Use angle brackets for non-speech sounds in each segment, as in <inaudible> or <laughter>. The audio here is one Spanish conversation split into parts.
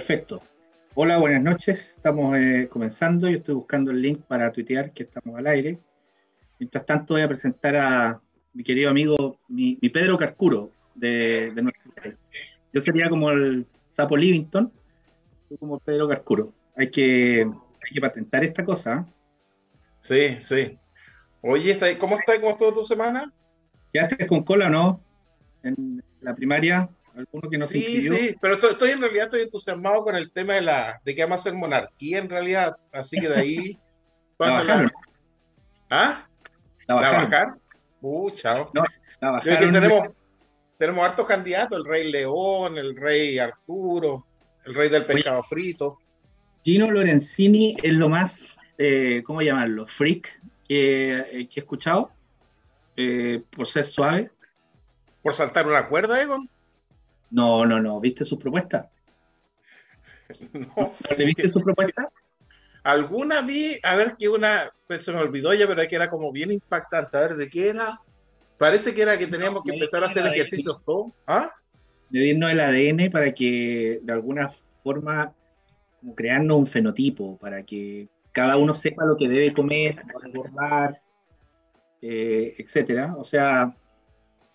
Perfecto. Hola, buenas noches. Estamos eh, comenzando. Yo estoy buscando el link para tuitear que estamos al aire. Mientras tanto, voy a presentar a mi querido amigo, mi, Pedro Carcuro, de, nuestro país. Yo sería como el Sapo Livington, tú como Pedro Carcuro. Hay que, hay que patentar esta cosa. ¿eh? Sí, sí. Oye, ¿cómo estás? ¿Cómo estuvo tu semana? ¿Ya estás con cola no? En la primaria, alguno que no Sí, sí, pero estoy, en realidad estoy entusiasmado con el tema de la de que vamos a ser monarquía en realidad, así que de ahí <laughs> pasa la... ¿Ah? ¿La bajar? Uh, chao. tenemos, tenemos hartos candidatos, el rey León, el rey Arturo, el rey del pescado frito. Gino Lorenzini es lo más, eh, ¿cómo llamarlo? Freak que, eh, que he escuchado, eh, por ser suave. ¿Por saltar una cuerda, Egon? No, no, no. ¿Viste su propuesta? <laughs> no. ¿Le viste su propuesta? Alguna vi, a ver que una, pues, se me olvidó ya, pero que era como bien impactante. A ver, ¿de qué era? Parece que era que teníamos que empezar a hacer ejercicios todos. ¿Ah? Medirnos el ADN para que de alguna forma como crearnos un fenotipo, para que cada uno sepa lo que debe comer, engordar, eh, etcétera. O sea,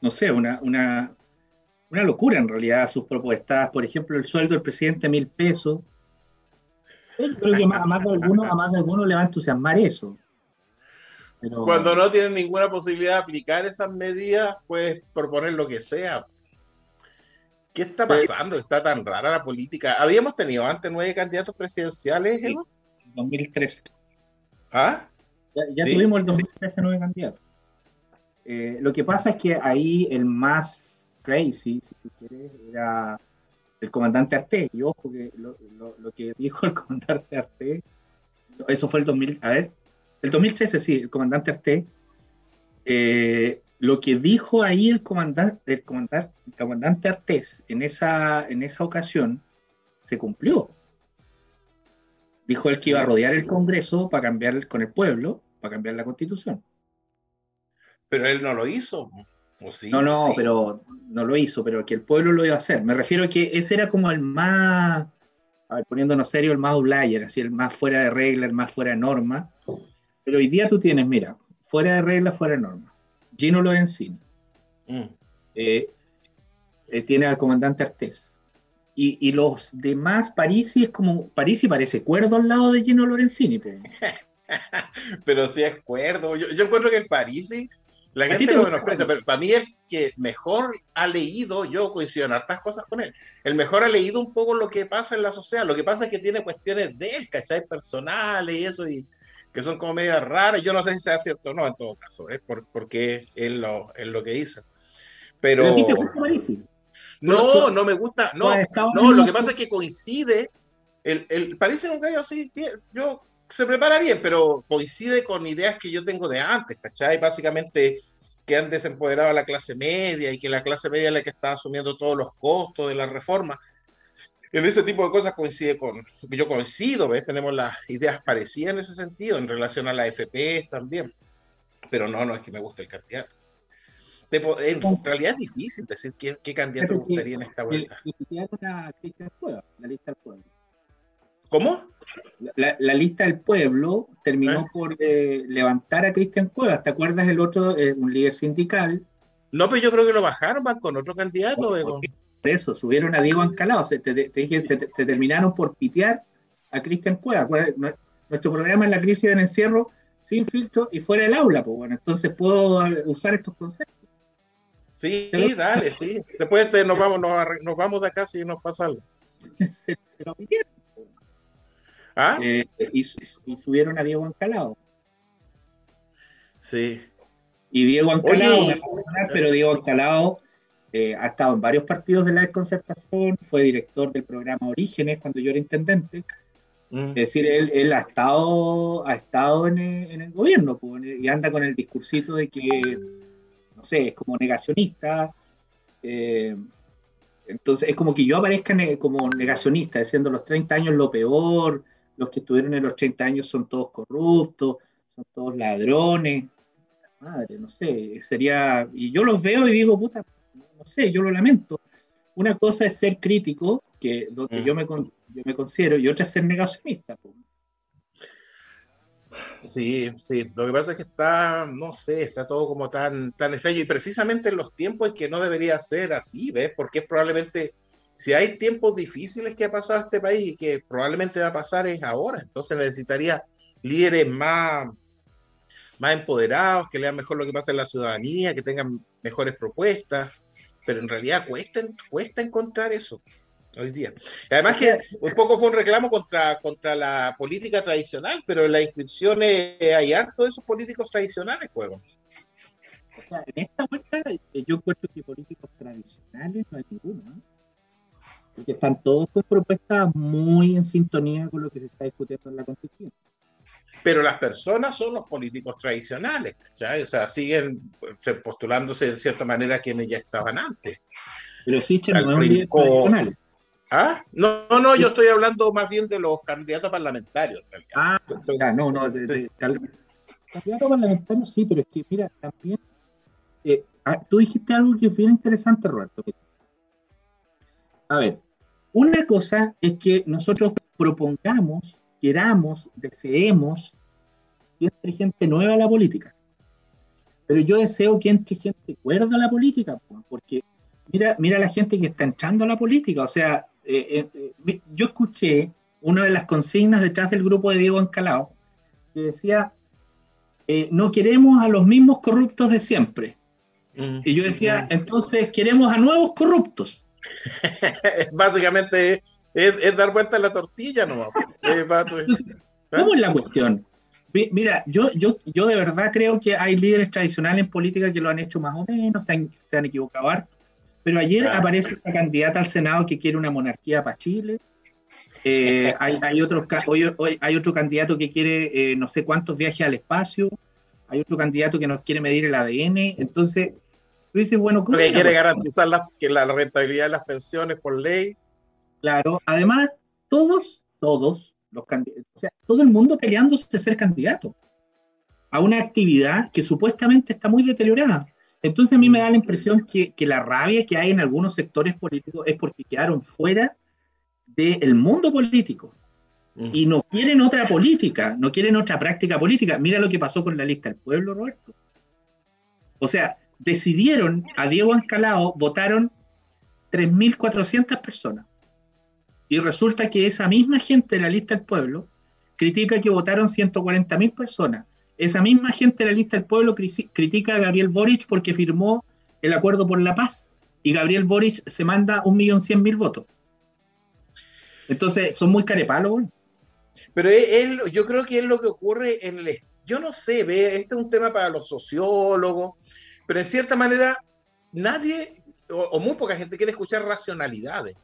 no sé, una, una, una locura en realidad sus propuestas. Por ejemplo, el sueldo del presidente mil pesos. Yo creo que a más de alguno, a más de alguno le va a entusiasmar eso. Cuando no tienen ninguna posibilidad de aplicar esas medidas, puedes proponer lo que sea. ¿Qué está pasando? Está tan rara la política. Habíamos tenido antes nueve candidatos presidenciales, sí, 2013. ¿Ah? Ya, tuvimos el 2013 nueve candidatos. Eh, lo que pasa es que ahí el más crazy, si tú quieres, era el comandante Arte. Y ojo que lo, que dijo el <laughs> comandante Arte, eso fue el 2000, a ver, el 2013 sí, el comandante Arte, eh, lo que dijo ahí el comandante, el comandante, el comandante Artés en esa, en esa ocasión se cumplió. Dijo él que iba a rodear el Congreso para cambiar con el pueblo, para cambiar la constitución. Pero él no lo hizo. No, no, pero no lo hizo, pero que el pueblo lo iba a hacer. Me refiero a que ese era como el más, a ver, poniéndonos serio, el más outlier, así, el más fuera de regla, el más fuera de norma. Pero hoy día tú tienes, mira, fuera de regla, fuera de norma. Gino Lorenzini. Mm. Eh, eh, tiene al comandante Artés. Y, y, los demás, Parisi es como, Parisi parece cuerdo al lado de Gino Lorenzini. <laughs> pero sí es cuerdo. Yo, yo encuentro que el Parisi la gente lo menosprecia, pero para mí el que mejor ha leído, yo coincido en hartas cosas con él, el mejor ha leído un poco lo que pasa en la sociedad. Lo que pasa es que tiene cuestiones de él, ¿cachai? Personales y eso, y que son como medias raras. Yo no sé si sea cierto o no, en todo caso, es por, porque es lo, es lo que dice. Pero. no, no me gusta. No, no, lo que pasa es que coincide. El, el, parece un gallo así, yo se prepara bien, pero coincide con ideas que yo tengo de antes, ¿cachai? Básicamente que han desempoderado a la clase media y que la clase media es la que está asumiendo todos los costos de la reforma. En ese tipo de cosas coincide con, yo coincido, ¿ves? Tenemos las ideas parecidas en ese sentido, en relación a la FP también. Pero no, no es que me guste el candidato. En realidad es difícil decir qué, qué candidato gustaría en esta vuelta. La lista del pueblo. ¿Cómo? La, lista del pueblo terminó ¿Eh? por eh, levantar a Cristian Cuevas. ¿Te acuerdas el otro, eh, un líder sindical? No, pero yo creo que lo bajaron, van con otro candidato. Por, eso, subieron a Diego Ancalado. Se, te, dije, se, terminaron por pitear a Cristian Cuevas. Nuestro programa es la crisis del encierro sin filtro y fuera del aula. Pues bueno, entonces puedo usar estos conceptos. Sí, dale, sí. Después nos, vamos, nos, vamos de acá si nos pasa algo. <laughs> ¿Ah? Eh, y, subieron a Diego Ancalado. Sí. Y Diego Ancalado, pero Diego Ancalado eh, ha estado en varios partidos de la desconcertación, fue director del programa Orígenes cuando yo era intendente. Mm. Es decir, él, ha estado, ha estado en, el, gobierno pues, y anda con el discursito de que, no sé, es como negacionista. Eh, entonces, es como que yo aparezca como negacionista, diciendo los 30 años lo peor, los que estuvieron en los 30 años son todos corruptos, son todos ladrones. Madre, no sé, sería. Y yo los veo y digo, puta, no sé, yo lo lamento. Una cosa es ser crítico que donde mm. yo, me, yo me considero, y otra es ser negacionista. Sí, sí. Lo que pasa es que está, no sé, está todo como tan, tan extraño. Y precisamente en los tiempos en que no debería ser así, ¿ves? Porque es probablemente, si hay tiempos difíciles que ha pasado este país y que probablemente va a pasar es ahora. Entonces necesitaría líderes más, más empoderados, que lean mejor lo que pasa en la ciudadanía, que tengan mejores propuestas. Pero en realidad cuesta, cuesta encontrar eso hoy día. Además que un poco fue un reclamo contra, contra la política tradicional, pero en las inscripciones hay harto de esos políticos tradicionales, juego. O sea, en esta vuelta yo encuentro que políticos tradicionales no hay ninguno, Porque están todos con propuestas muy en sintonía con lo que se está discutiendo en la Constitución. Pero las personas son los políticos tradicionales, O sea, siguen postulándose de cierta manera quienes ya estaban antes. Pero sí, no es un tradicional. ¿Ah? No, no, yo estoy hablando más bien de los candidatos parlamentarios. Ah, no, no, de, candidatos parlamentarios sí, pero es que, mira, también, eh, ah, tú dijiste algo que fue interesante, Roberto. A ver, una cosa es que nosotros propongamos, queramos, deseemos que entre gente nueva a la política. Pero yo deseo que entre gente cuerda a la política, porque mira, mira la gente que está entrando a la política. O sea, eh, eh, yo escuché una de las consignas detrás del grupo de Diego Encalao, que decía, eh, no queremos a los mismos corruptos de siempre. Mm. y yo decía, entonces queremos a nuevos corruptos. <laughs> Básicamente es, dar vuelta a la tortilla, ¿no? ¿Cómo es la cuestión? Mira, yo, yo, yo de verdad creo que hay líderes tradicionales en política que lo han hecho más o menos, se han, se han equivocado pero ayer aparece esta candidata al Senado que quiere una monarquía para Chile. Eh, <laughs> hay, hay, otro, hay otro candidato que quiere eh, no sé cuántos viajes al espacio. Hay otro candidato que nos quiere medir el ADN. Entonces, tú dices, bueno, ¿cómo que quiere garantizar la, que la rentabilidad de las pensiones por ley. Claro, además, todos, todos los candidatos, o sea, todo el mundo peleándose de ser candidato a una actividad que supuestamente está muy deteriorada. Entonces a mí me da la impresión que, la rabia que hay en algunos sectores políticos es porque quedaron fuera del mundo político y no quieren otra política, no quieren otra práctica política. Mira lo que pasó con la lista del pueblo, Roberto. O sea, decidieron a Diego Ancalao, votaron 3.400 personas. Y resulta que esa misma gente de la lista del pueblo critica que votaron 140.000 personas. Esa misma gente de la lista del pueblo critica a Gabriel Boric porque firmó el acuerdo por la paz y Gabriel Boric se manda un millón cien mil votos. Entonces, son muy carepalos. Pero él, yo creo que es lo que ocurre en el... Yo no sé, ve, este es un tema para los sociólogos, pero en cierta manera nadie o, muy poca gente quiere escuchar racionalidades.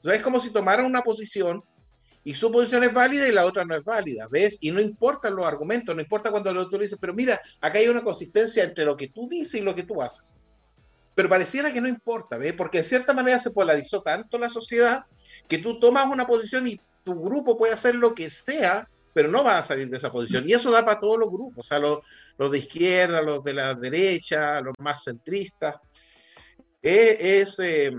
O sea, es como si tomaran una posición y su posición es válida y la otra no es válida, ¿ves? Y no importan los argumentos, no importa cuando el otro dice, pero mira, acá hay una consistencia entre lo que tú dices y lo que tú haces. Pero pareciera que no importa, ¿ves? Porque de cierta manera se polarizó tanto la sociedad que tú tomas una posición y tu grupo puede hacer lo que sea, pero no va a salir de esa posición. Y eso da para todos los grupos, o sea, los, los de izquierda, los de la derecha, los más centristas. Es, eh,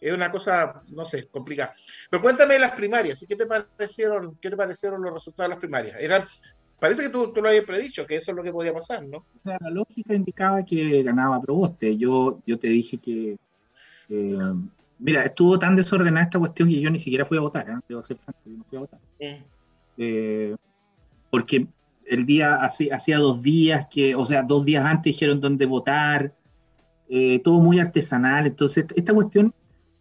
es una cosa, no sé, complicada. Pero cuéntame las primarias, ¿qué te parecieron, qué te parecieron los resultados de las primarias? Eran, parece que tú, tú lo habías predicho, que eso es lo que podía pasar, ¿no? la lógica indicaba que ganaba Proboste. Yo, yo te dije que, eh, mira, estuvo tan desordenada esta cuestión que yo ni siquiera fui a votar, ¿eh? debo ser franco, yo no fui a votar. Eh, porque el día, hacía dos días que, o sea, dos días antes dijeron dónde votar, eh, todo muy artesanal, entonces esta cuestión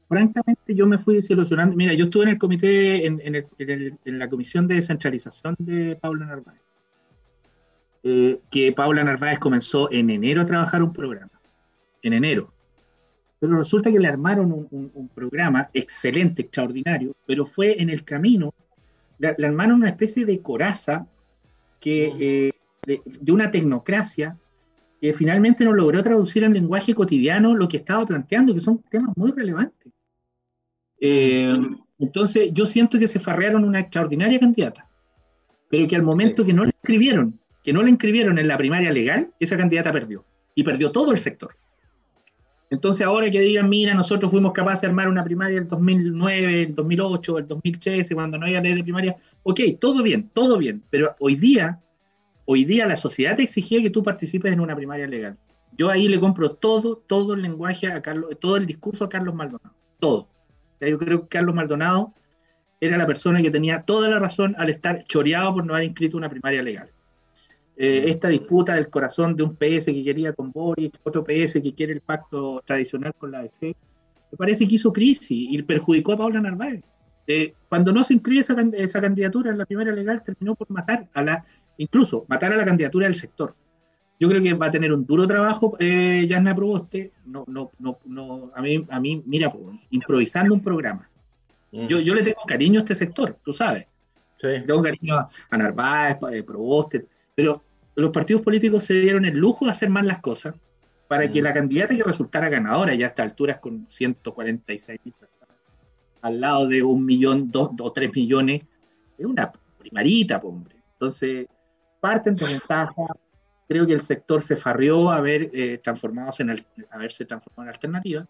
francamente yo me fui desilusionando. Mira, yo estuve en el comité, en, la comisión de descentralización de Paula Narváez. Eh, que Paula Narváez comenzó en enero a trabajar un programa. En enero. Pero resulta que le armaron un, programa excelente, extraordinario, pero fue en el camino, le, armaron una especie de coraza que, eh, de, una tecnocracia que finalmente no logró traducir en lenguaje cotidiano lo que estaba planteando, que son temas muy relevantes. Eh, entonces, yo siento que se farrearon una extraordinaria candidata, pero que al momento que no la inscribieron, que no la inscribieron en la primaria legal, esa candidata perdió. Y perdió todo el sector. Entonces ahora que digan, mira, nosotros fuimos capaces de armar una primaria el 2009, el 2008, el 2013, cuando no había ley de primaria, ok, todo bien, todo bien, pero hoy día, hoy día la sociedad te exigía que tú participes en una primaria legal. Yo ahí le compro todo, todo el lenguaje a Carlos, todo el discurso a Carlos Maldonado, todo. Yo creo que Carlos Maldonado era la persona que tenía toda la razón al estar choreado por no haber inscrito una primaria legal. Eh, esta disputa del corazón de un PS que quería con Boris, otro PS que quiere el pacto tradicional con la ADC, me parece que hizo crisis y perjudicó a Paula Narváez. Eh, cuando no se inscribe esa, esa, candidatura en la primaria legal, terminó por matar a la, incluso matar a la candidatura del sector. Yo creo que va a tener un duro trabajo eh, Yasna Proboste. No, no, no, no, a mí, a mí mira, improvisando un programa Mm. Yo, yo le tengo cariño a este sector, tú sabes. Sí. Tengo cariño a, Narváez, a Proboste, pero los partidos políticos se dieron el lujo de hacer mal las cosas para que mm. la candidata que resultara ganadora, ya a estas alturas con 146 mil personas, al lado de un millón, dos o tres millones, es una primarita, hombre. Entonces, parten de ventaja. Creo que el sector se farrió a ver eh, transformados en el, haberse transformado en alternativa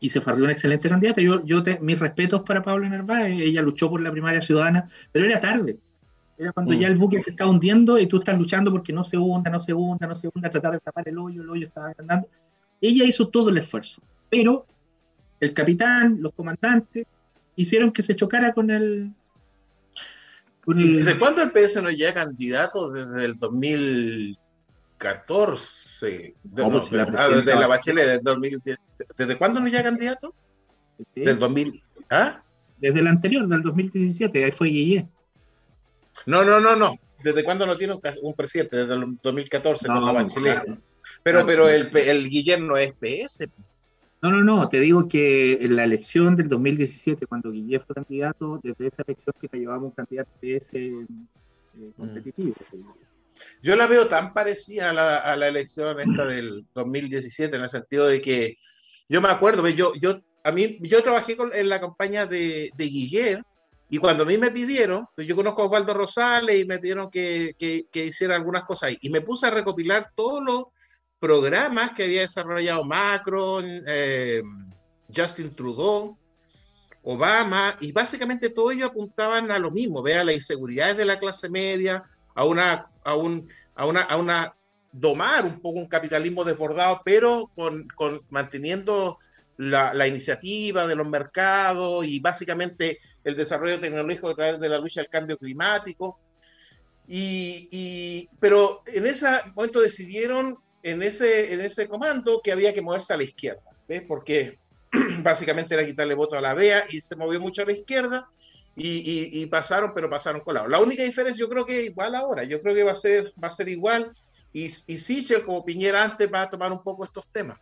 y se farrió una excelente candidata. Yo, yo mis respetos para Paula Narváez, ella luchó por la primaria ciudadana, pero era tarde. Era cuando mm. ya el buque se estaba hundiendo y tú estás luchando porque no se hunda, no se hunda, no se hunda, tratar de tapar el hoyo, el hoyo estaba andando. Ella hizo todo el esfuerzo, pero el capitán, los comandantes, hicieron que se chocara con el... ¿Desde cuándo el PS no llega candidato? Desde el 2000 14. Pues, ah, desde la Bachelet del 2010. ¿Desde cuándo no ya candidato? Del 2000. ¿Ah? Desde el anterior, del 2017, ahí fue Guille. No, no, no, no. ¿Desde cuándo no tiene un, presidente? Desde el 2014 con la Bachelet. Pero, pero el, el Guillermo es PS. No, no, no, te digo que en la elección del 2017, cuando Guillermo fue candidato, desde esa elección que te llevaba un candidato PS eh, mm. competitivo. Yo la veo tan parecida a la, elección esta del 2017, en el sentido de que yo me acuerdo, yo, yo, a mí, yo trabajé en la campaña de, de Guillermo y cuando a mí me pidieron, yo conozco a Osvaldo Rosales y me pidieron que, que, hiciera algunas cosas ahí. Y me puse a recopilar todos los programas que había desarrollado Macron, eh, Justin Trudeau, Obama, y básicamente todos ellos apuntaban a lo mismo, vea las inseguridades de la clase media, a una, a un, a una, a una domar un poco un capitalismo desbordado, pero con, con manteniendo la, iniciativa de los mercados y básicamente el desarrollo tecnológico a través de la lucha al cambio climático. Y, y, pero en ese momento decidieron en ese, en ese comando que había que moverse a la izquierda, ¿ves? Porque <clears throat> básicamente era quitarle voto a la BEA y se movió mucho a la izquierda y, pasaron, pero pasaron colados. La única diferencia yo creo que igual ahora, yo creo que va a ser, va a ser igual y, y Sichel como Piñera antes va a tomar un poco estos temas,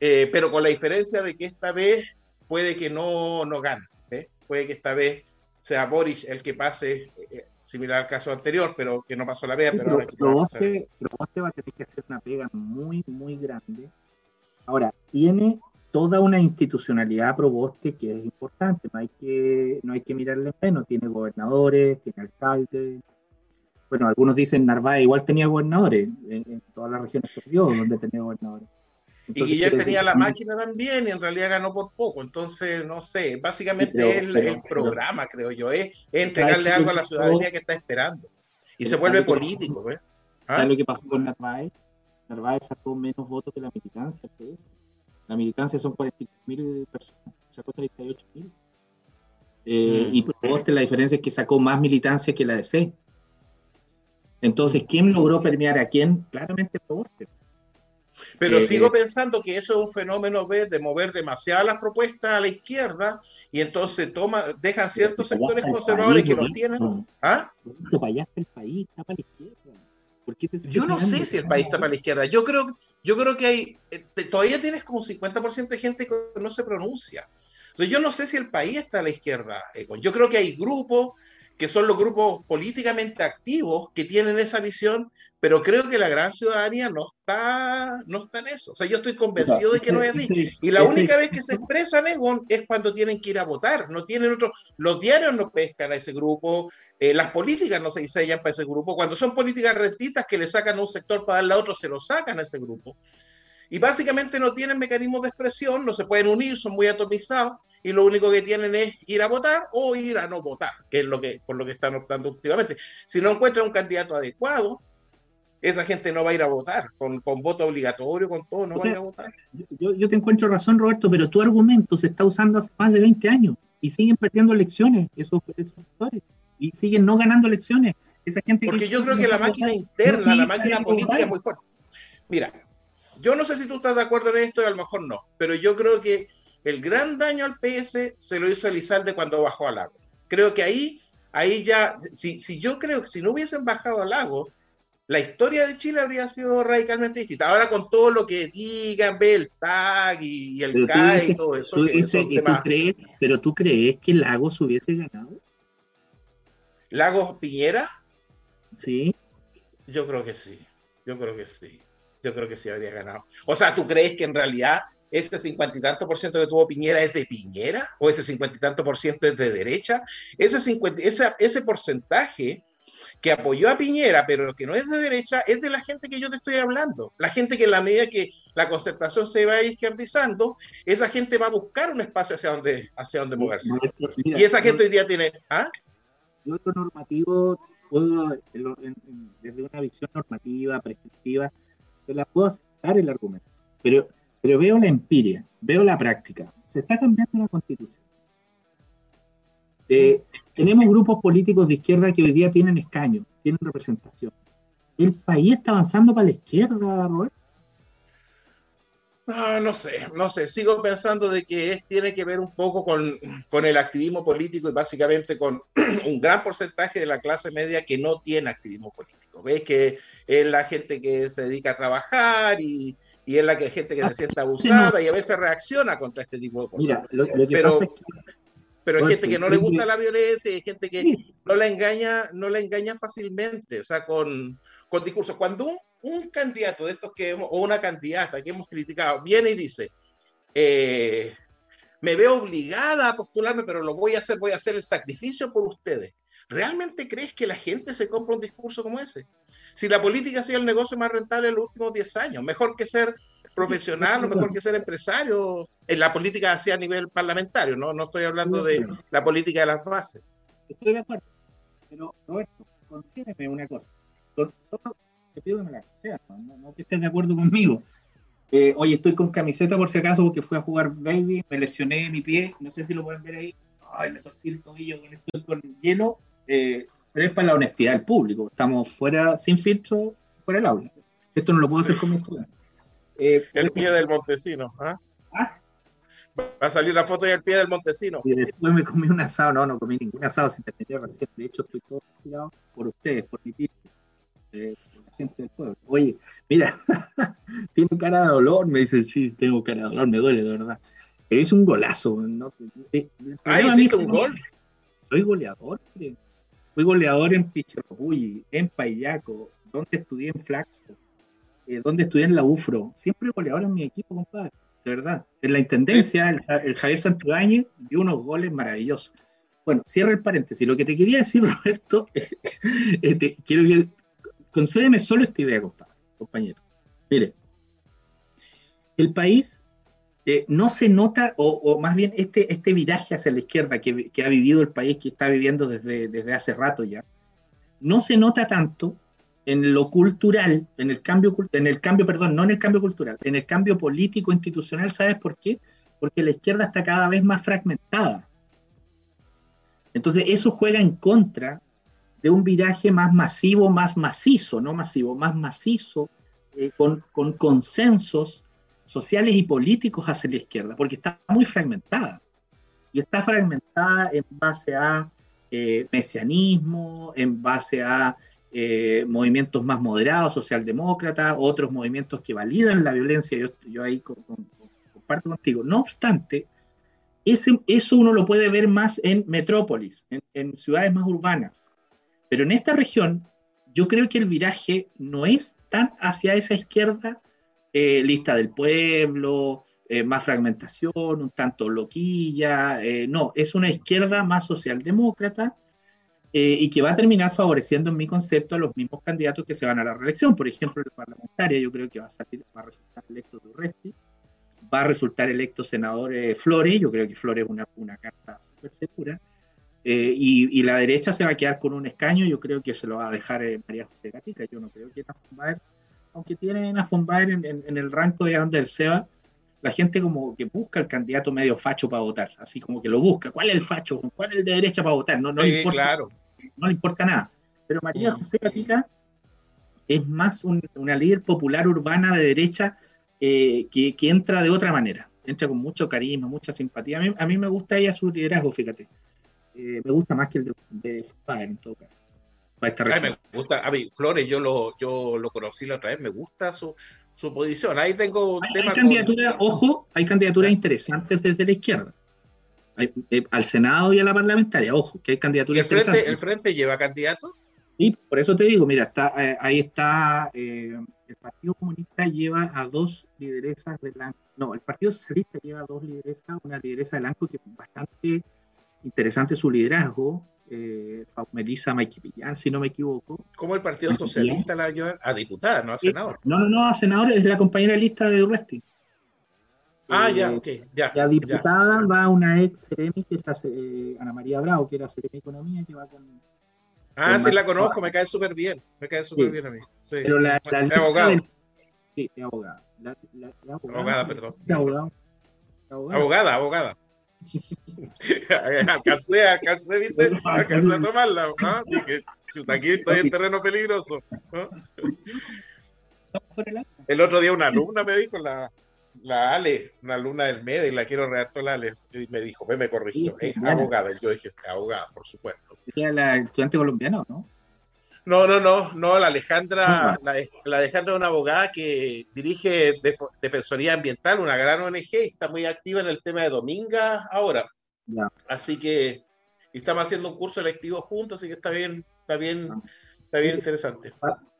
eh, pero con la diferencia de que esta vez puede que no, no gane. Puede que esta vez sea Boris el que pase, eh, similar al caso anterior, pero que no pasó la vea, pero, ahora pero, vos te, pero vos te va a tener que hacer una pega muy, muy grande. Ahora, tiene toda una institucionalidad proboste que es importante, no hay que, no hay que mirarle menos, tiene gobernadores, tiene alcaldes, bueno, algunos dicen Narváez igual tenía gobernadores, en, todas las regiones que vio donde tenía gobernadores. Y Guillermo tenía la máquina también y en realidad ganó por poco, entonces no sé, básicamente el, el, programa, creo yo, es, entregarle algo a la ciudadanía que está esperando y se vuelve político. ¿eh? ¿Ah? lo que pasó con Narváez? Narváez sacó menos votos que la militancia. La militancia son 43.000 personas, sacó 38.000. Eh, mm. Y Proboste la diferencia es que sacó más militancia que la DC. Entonces, ¿quién logró permear a quién? Claramente Proboste. Pero eh, sigo eh, pensando que eso es un fenómeno de mover demasiadas las propuestas a la izquierda y entonces toma, dejan ciertos sectores conservadores que no tienen. ¿Ah? el país, está para la izquierda. Yo no sé si el país está para la izquierda. Yo creo, yo creo que hay, eh, todavía tienes como 50% de gente que no se pronuncia. Entonces, yo no sé si el país está a la izquierda. Yo creo que hay grupos que son los grupos políticamente activos que tienen esa visión, pero creo que la gran ciudadanía no está, no está en eso. O sea, yo estoy convencido de que no es así. Y la única vez que se expresan es cuando tienen que ir a votar. No tienen otro, los diarios no pescan a ese grupo, eh, las políticas no se diseñan para ese grupo. Cuando son políticas rentistas que le sacan a un sector para darle a otro, se lo sacan a ese grupo. y básicamente no tienen mecanismos de expresión, no se pueden unir, son muy atomizados y lo único que tienen es ir a votar o ir a no votar, que es lo que, por lo que están optando últimamente. Si no encuentran un candidato adecuado, esa gente no va a ir a votar, con, con voto obligatorio, con todo, no va a ir a votar. Yo, yo, te encuentro razón, Roberto, pero tu argumento se está usando hace más de 20 años y siguen perdiendo elecciones esos, esos sectores y siguen no ganando elecciones. Esa gente Porque yo creo que la máquina interna, la máquina política es muy fuerte. Mira, yo no sé si tú estás de acuerdo en esto y a lo mejor no, pero yo creo que el gran daño al PS se lo hizo Elizalde cuando bajó al lago. Creo que ahí, ahí ya, si, si yo creo que si no hubiesen bajado al lago, la historia de Chile habría sido radicalmente distinta. Ahora con todo lo que digan, ve el TAG y, el CAE y todo eso. pero tú crees que Lagos hubiese ganado. ¿Lagos Piñera? Sí. Yo creo que sí. Yo creo que sí. Yo creo que sí habría ganado. O sea, ¿tú crees que en realidad ese cincuenta y tanto por ciento que tuvo Piñera es de Piñera? ¿O ese cincuenta y tanto por ciento es de derecha? Ese, 50, ese, ese porcentaje que apoyó a Piñera, pero que no es de derecha, es de la gente que yo te estoy hablando. La gente que en la medida que la concertación se va izquierdizando, esa gente va a buscar un espacio hacia donde, hacia donde moverse. y esa gente hoy día tiene... ¿ah? Yo normativo puedo, desde una visión normativa, prescriptiva, la puedo aceptar el argumento, pero, pero veo la empiria, veo la práctica. Se está cambiando la constitución. Eh, tenemos grupos políticos de izquierda que hoy día tienen escaño, tienen representación. ¿El país está avanzando para la izquierda, Robert? Ah, no sé, no sé, sigo pensando de que es, tiene que ver un poco con, con, el activismo político y básicamente con <clears throat> un gran porcentaje de la clase media que no tiene activismo político. Ves que es la gente que se dedica a trabajar y, y es la que, gente que se siente abusada y a veces reacciona contra este tipo de cosas. Pero, pero hay gente que no le gusta la violencia y hay gente que no la engaña, no la engaña fácilmente, o sea, con, con discursos. Cuando un, candidato de estos que hemos, o una candidata que hemos criticado viene y dice, eh, me veo obligada a postularme, pero lo voy a hacer, voy a hacer el sacrificio por ustedes. ¿Realmente crees que la gente se compra un discurso como ese? Si la política ha sido el negocio más rentable en los últimos 10 años, mejor que ser profesional, lo mejor que ser empresario, en la política así a nivel parlamentario, ¿no? No estoy hablando de la política de las bases. Estoy de acuerdo. Pero, Roberto, considéreme una cosa. Solo te pido que me la seas, no, que estés de acuerdo conmigo. Eh, oye, estoy con camiseta por si acaso porque fui a jugar baby, me lesioné mi pie, no sé si lo pueden ver ahí. Ay, me torcí el tobillo con esto con hielo. Eh, pero es para la honestidad del público. Estamos fuera, sin filtro, fuera del aula. Esto no lo puedo hacer con mi estudiantes. Eh, el pie del Montesino. ¿ah? ¿Ah? Va a salir la foto del pie del Montesino. Y después me comí un asado. No, no comí ningún asado sin tener recién. De hecho, estoy todo tirado por ustedes, por mi pie. Eh, del pueblo. Oye, mira, <laughs> tiene cara de dolor. Me dice, sí, tengo cara de dolor, me duele, de verdad. Pero hice un golazo. ¿no? Ah, hiciste un gol. Soy goleador. Fui goleador en Pichorruy, en Payaco, donde estudié en Flaxo eh, donde estudié en la UFRO. Siempre goleador en mi equipo, compadre. De verdad. En la intendencia, el, Javier Santibáñez dio unos goles maravillosos. Bueno, cierra el paréntesis. Lo que te quería decir, <laughs> Roberto, este, quiero que concédeme solo esta idea, compadre, compañero. Mire, el país eh, no se nota, o, más bien este, este viraje hacia la izquierda que, ha vivido el país, que está viviendo desde, desde hace rato ya, no se nota tanto en lo cultural, en el cambio, en el cambio, perdón, no en el cambio cultural, en el cambio político institucional, ¿sabes por qué? Porque la izquierda está cada vez más fragmentada. Entonces eso juega en contra de un viraje más masivo, más macizo, no masivo, más macizo, eh, con, con consensos sociales y políticos hacia la izquierda, porque está muy fragmentada. Y está fragmentada en base a eh, mesianismo, en base a eh, movimientos más moderados, socialdemócratas, otros movimientos que validan la violencia, yo, yo ahí comparto contigo. No obstante, ese, eso uno lo puede ver más en metrópolis, en, ciudades más urbanas. Pero en esta región, yo creo que el viraje no es tan hacia esa izquierda eh, lista del pueblo, eh, más fragmentación, un tanto loquilla, no, es una izquierda más socialdemócrata, eh, y que va a terminar favoreciendo en mi concepto a los mismos candidatos que se van a la reelección. Por ejemplo, la parlamentaria, yo creo que va a, salir, va a resultar electo Durresti, va a resultar electo senador eh, Flores, yo creo que Flores es una, una carta súper segura, eh, y, y, la derecha se va a quedar con un escaño, yo creo que se lo va a dejar María José Gatica, yo no creo que Nafon aunque tiene Nafon en, en, en, el rango de del SEBA, la gente como que busca el candidato medio facho para votar, así como que lo busca. ¿Cuál es el facho? ¿Cuál es el de derecha para votar? No, no, sí, le, importa, claro. no le importa nada. Pero María José Gatica es más un, una líder popular urbana de derecha eh, que, que, entra de otra manera. Entra con mucho carisma, mucha simpatía. A mí, a mí me gusta ella su liderazgo, fíjate. Eh, me gusta más que el de, de su padre, en todo caso. Ay, me gusta, a mí, Flores, yo lo, yo lo conocí la otra vez, me gusta su, su posición. Ahí tengo hay, tema. Hay candidatura, con... Ojo, hay candidaturas interesantes desde la izquierda. Hay, eh, al Senado y a la parlamentaria, ojo, que hay candidaturas ¿El frente, interesantes. ¿El Frente lleva candidato? Sí, por eso te digo, mira, está, eh, ahí está, eh, el Partido Comunista lleva a dos lideresas de la... No, el Partido Socialista lleva a dos lideresas, una lideresa de Lanco que es bastante interesante su liderazgo, eh, Melissa Maiquipillán, si no me equivoco. ¿Cómo el Partido Socialista la lleva a diputada, no a senador? No, no, no, a senador es la compañera de lista de Urresti. Ah, eh, ya, ok, ya. La diputada ya. va una ex Ceremi, que es eh, Ana María Bravo, que era Ceremi Economía, que va con. Ah, con sí, la conozco, me cae súper bien, me cae súper sí. bien a mí. Sí. Pero la, la es abogado. Del... Sí, es abogada. La, la, abogada. abogada, perdón. Abogado. abogada, abogada. abogada. <laughs> alcancé, alcancé, viste, alcancé a tomarla, ¿no? Dije, chuta, aquí estoy en terreno peligroso. ¿no? El otro día una alumna me dijo, la, la Ale, una alumna del MED, y la quiero redactar la Ale, y me dijo, ve, me corrigió, es abogada. Y yo dije, abogada, por supuesto. ¿Era la estudiante colombiana o no? No, no, no, no, la Alejandra, la, la, Alejandra es una abogada que dirige Def Defensoría Ambiental, una gran ONG, y está muy activa en el tema de Dominga ahora. Ya. Así que estamos haciendo un curso electivo juntos, así que está bien, está bien, está bien interesante.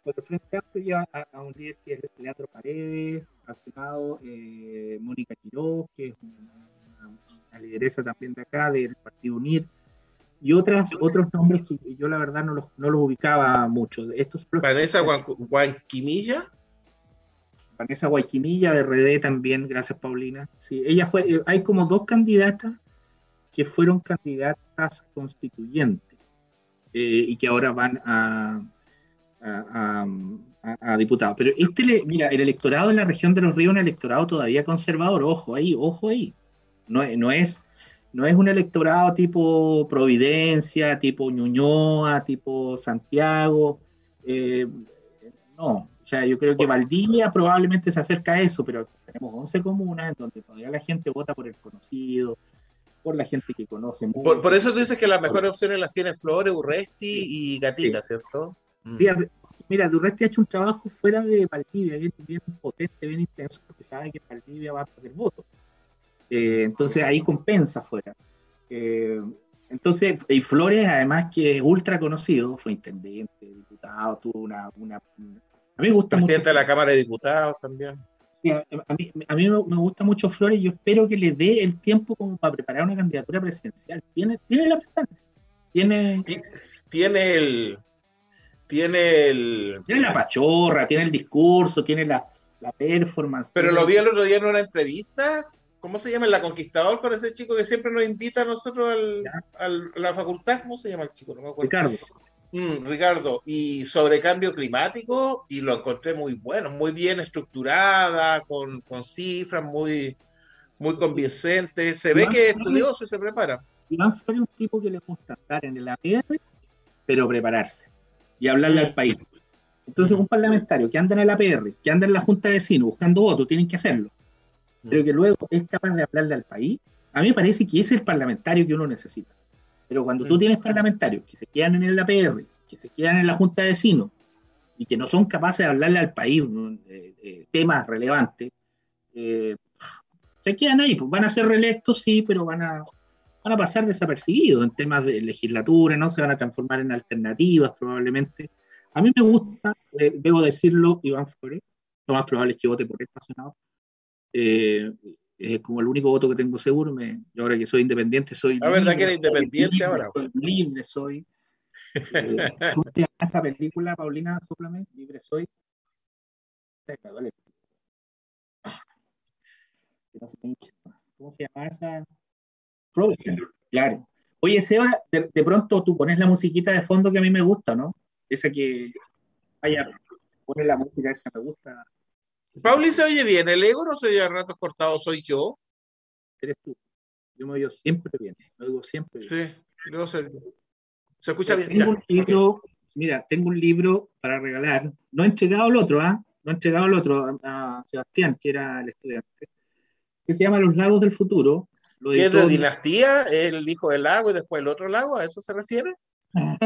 Pero frente a esto lleva a, un líder que es Leandro Paredes, al Senado eh, Mónica Quiroz, que es una, una, lideresa también de acá, del Partido UNIR, y otras, otros nombres que yo la verdad no los, no los ubicaba mucho. Estos Vanessa Guanquimilla. Vanessa Guayquimilla de RD también, gracias Paulina. Sí, ella fue, eh, hay como dos candidatas que fueron candidatas constituyentes eh, y que ahora van a, a, a, a diputados. Pero este, le, mira, el electorado en la región de los ríos es un electorado todavía conservador, ojo ahí, ojo ahí. No, no es no es un electorado tipo Providencia, tipo Ñuñoa, tipo Santiago. Eh, no, o sea, yo creo que Valdivia probablemente se acerca a eso, pero tenemos 11 comunas en donde todavía la gente vota por el conocido, por la gente que conoce. Mucho. Por, por eso tú dices que las mejores opciones las tiene Flores, Urresti y Gatica, sí. ¿cierto? Mm. Mira, mira, Urresti ha hecho un trabajo fuera de Valdivia, bien, bien potente, bien intenso, porque sabe que Valdivia va a perder votos. Eh, entonces ahí compensa fuera. Eh, entonces, y Flores, además que es ultra conocido, fue intendente, diputado, tuvo una. una, a mí me gusta Presidente mucho, de la Cámara de Diputados también. Sí, a, a, mí, a mí me gusta mucho Flores y yo espero que le dé el tiempo como para preparar una candidatura presidencial. Tiene, tiene la prestancia. Tiene, tiene el. Tiene el. Tiene la pachorra, tiene el discurso, tiene la, la performance. Pero tiene... lo vi el otro día en una entrevista ¿Cómo se llama? El Conquistador con ese chico que siempre nos invita a nosotros al, al, a la facultad. ¿Cómo se llama el chico? No me acuerdo. Ricardo. Mm, Ricardo. Y sobre cambio climático, y lo encontré muy bueno, muy bien estructurada, con, con cifras muy, muy convincente. Se ve que es estudioso y se prepara. Iván Flores es un tipo que le gusta estar en el APR, pero prepararse y hablarle al país. Entonces, un parlamentario que anda en el APR, que anda en la Junta de Vecinos buscando votos, tienen que hacerlo. Pero que luego es capaz de hablarle al país, a mí me parece que ese es el parlamentario que uno necesita. Pero cuando tú tienes parlamentarios que se quedan en el APR, que se quedan en la Junta de Vecinos y que no son capaces de hablarle al país eh, eh, temas relevantes, eh, se quedan ahí, pues van a ser reelectos, sí, pero van a, van a pasar desapercibidos en temas de legislatura, ¿no? Se van a transformar en alternativas probablemente. A mí me gusta, debo decirlo, Iván Flores, lo más probable es que vote por el Senado. Eh, es como el único voto que tengo seguro. Me, yo ahora que soy independiente, soy. La verdad libre, que eres independiente libre, ahora. Soy libre, soy. Eh, <laughs> ¿Cómo se llama esa película, Paulina? Súplame, libre soy. Ah, ¿Cómo se llama esa? Frozen, claro. Oye, Seba, de, de, pronto tú pones la musiquita de fondo que a mí me gusta, ¿no? Esa que. Vaya, pone la música esa me gusta. Pauli se oye bien, el ego no se oye a ratos cortados, soy yo. Eres tú. Yo me oigo siempre bien, me oigo siempre bien. Sí, yo. Se escucha bien. Tengo un libro, mira, tengo un libro para regalar. No he entregado el otro, ¿ah? No he entregado el otro a, a Sebastián, que era el estudiante, que se llama Los Lagos del Futuro. Lo ¿Qué es de dinastía? ¿El hijo del lago y después el otro lago? ¿A eso se refiere?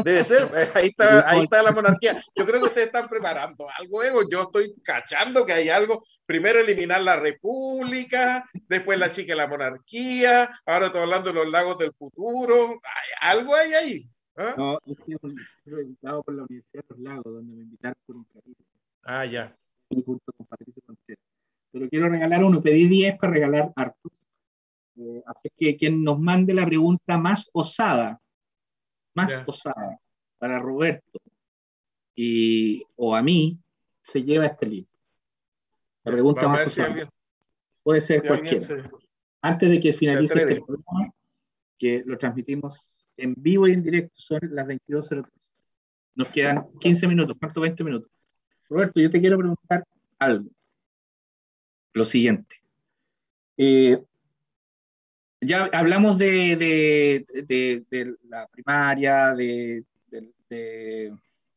Debe ser, ahí está, ahí está la monarquía. Yo creo que ustedes están preparando algo, Ego. Yo estoy cachando que hay algo. Primero eliminar la república, después la chica de la monarquía, ahora estoy hablando de los lagos del futuro. ¿Hay algo hay ahí. ¿Ah? No, estoy invitado por la Universidad de los Lagos, donde me invitaron por un capítulo. Ah, ya. Junto con Patricio Contreras. Pero quiero regalar uno, pedí 10 para regalar hartos. Eh, así que quien nos mande la pregunta más osada, más yeah. osada para Roberto y, o a mí, se lleva este libro. La pregunta más osada. Si alguien, Puede ser si cualquiera. Se... Antes de que finalice este programa, que lo transmitimos en vivo y en directo, son las 22.03. Nos quedan 15 minutos, ¿cuánto? 20 minutos. Roberto, yo te quiero preguntar algo. Lo siguiente. Eh, ya hablamos de, la primaria, de,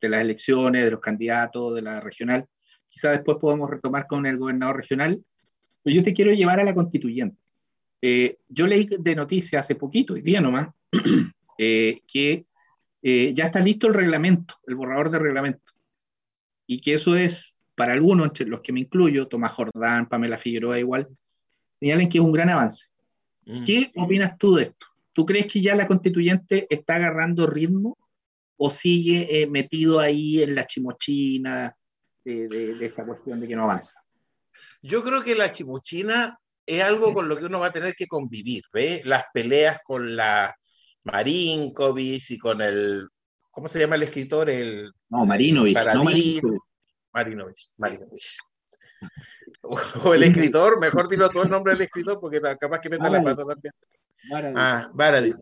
las elecciones, de los candidatos, de la regional. Quizá después podemos retomar con el gobernador regional. Pero yo te quiero llevar a la constituyente. Eh, yo leí de noticias hace poquito, hoy día nomás, <clears throat> eh, que eh, ya está listo el reglamento, el borrador de reglamento. Y que eso es, para algunos, entre los que me incluyo, Tomás Jordán, Pamela Figueroa igual, señalan que es un gran avance. Mm. ¿Qué opinas tú de esto? ¿Tú crees que ya la constituyente está agarrando ritmo o sigue eh, metido ahí en la chimochina de, de, de, esta cuestión de que no avanza? Yo creo que la chimochina es algo con lo que uno va a tener que convivir, ¿ve? Las peleas con la Marinkovic y con el, ¿cómo se llama el escritor? El, no, Marinovich. No, Marinovich. Marinovich. O, el escritor, mejor dilo todo el nombre del escritor porque capaz que meta la pata también. Ah, Baradit.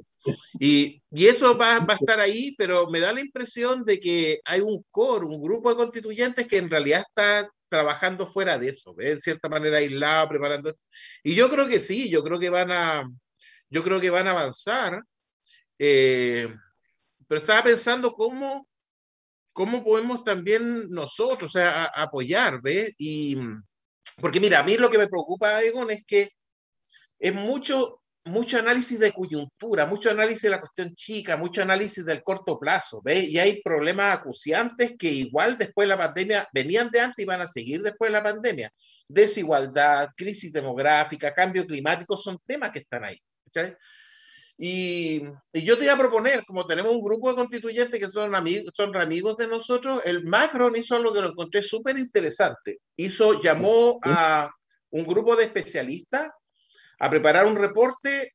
Y, y, eso va, va, a estar ahí, pero me da la impresión de que hay un core, un grupo de constituyentes que en realidad está trabajando fuera de eso, ¿ve? en cierta manera aislado, preparando. Y yo creo que sí, yo creo que van a, yo creo que van a avanzar. Eh, pero estaba pensando cómo, cómo podemos también nosotros o sea, a, apoyar, ¿ves? Y, porque mira, a mí lo que me preocupa, Egon, es que es mucho, mucho análisis de coyuntura, mucho análisis de la cuestión chica, mucho análisis del corto plazo, ¿ves? Y hay problemas acuciantes que igual después de la pandemia venían de antes y van a seguir después de la pandemia. Desigualdad, crisis demográfica, cambio climático, son temas que están ahí. ¿sabes? Y, y, yo te iba a proponer, como tenemos un grupo de constituyentes que son amigos, son amigos de nosotros, el Macron hizo algo que lo encontré súper interesante. Hizo, llamó a un grupo de especialistas a preparar un reporte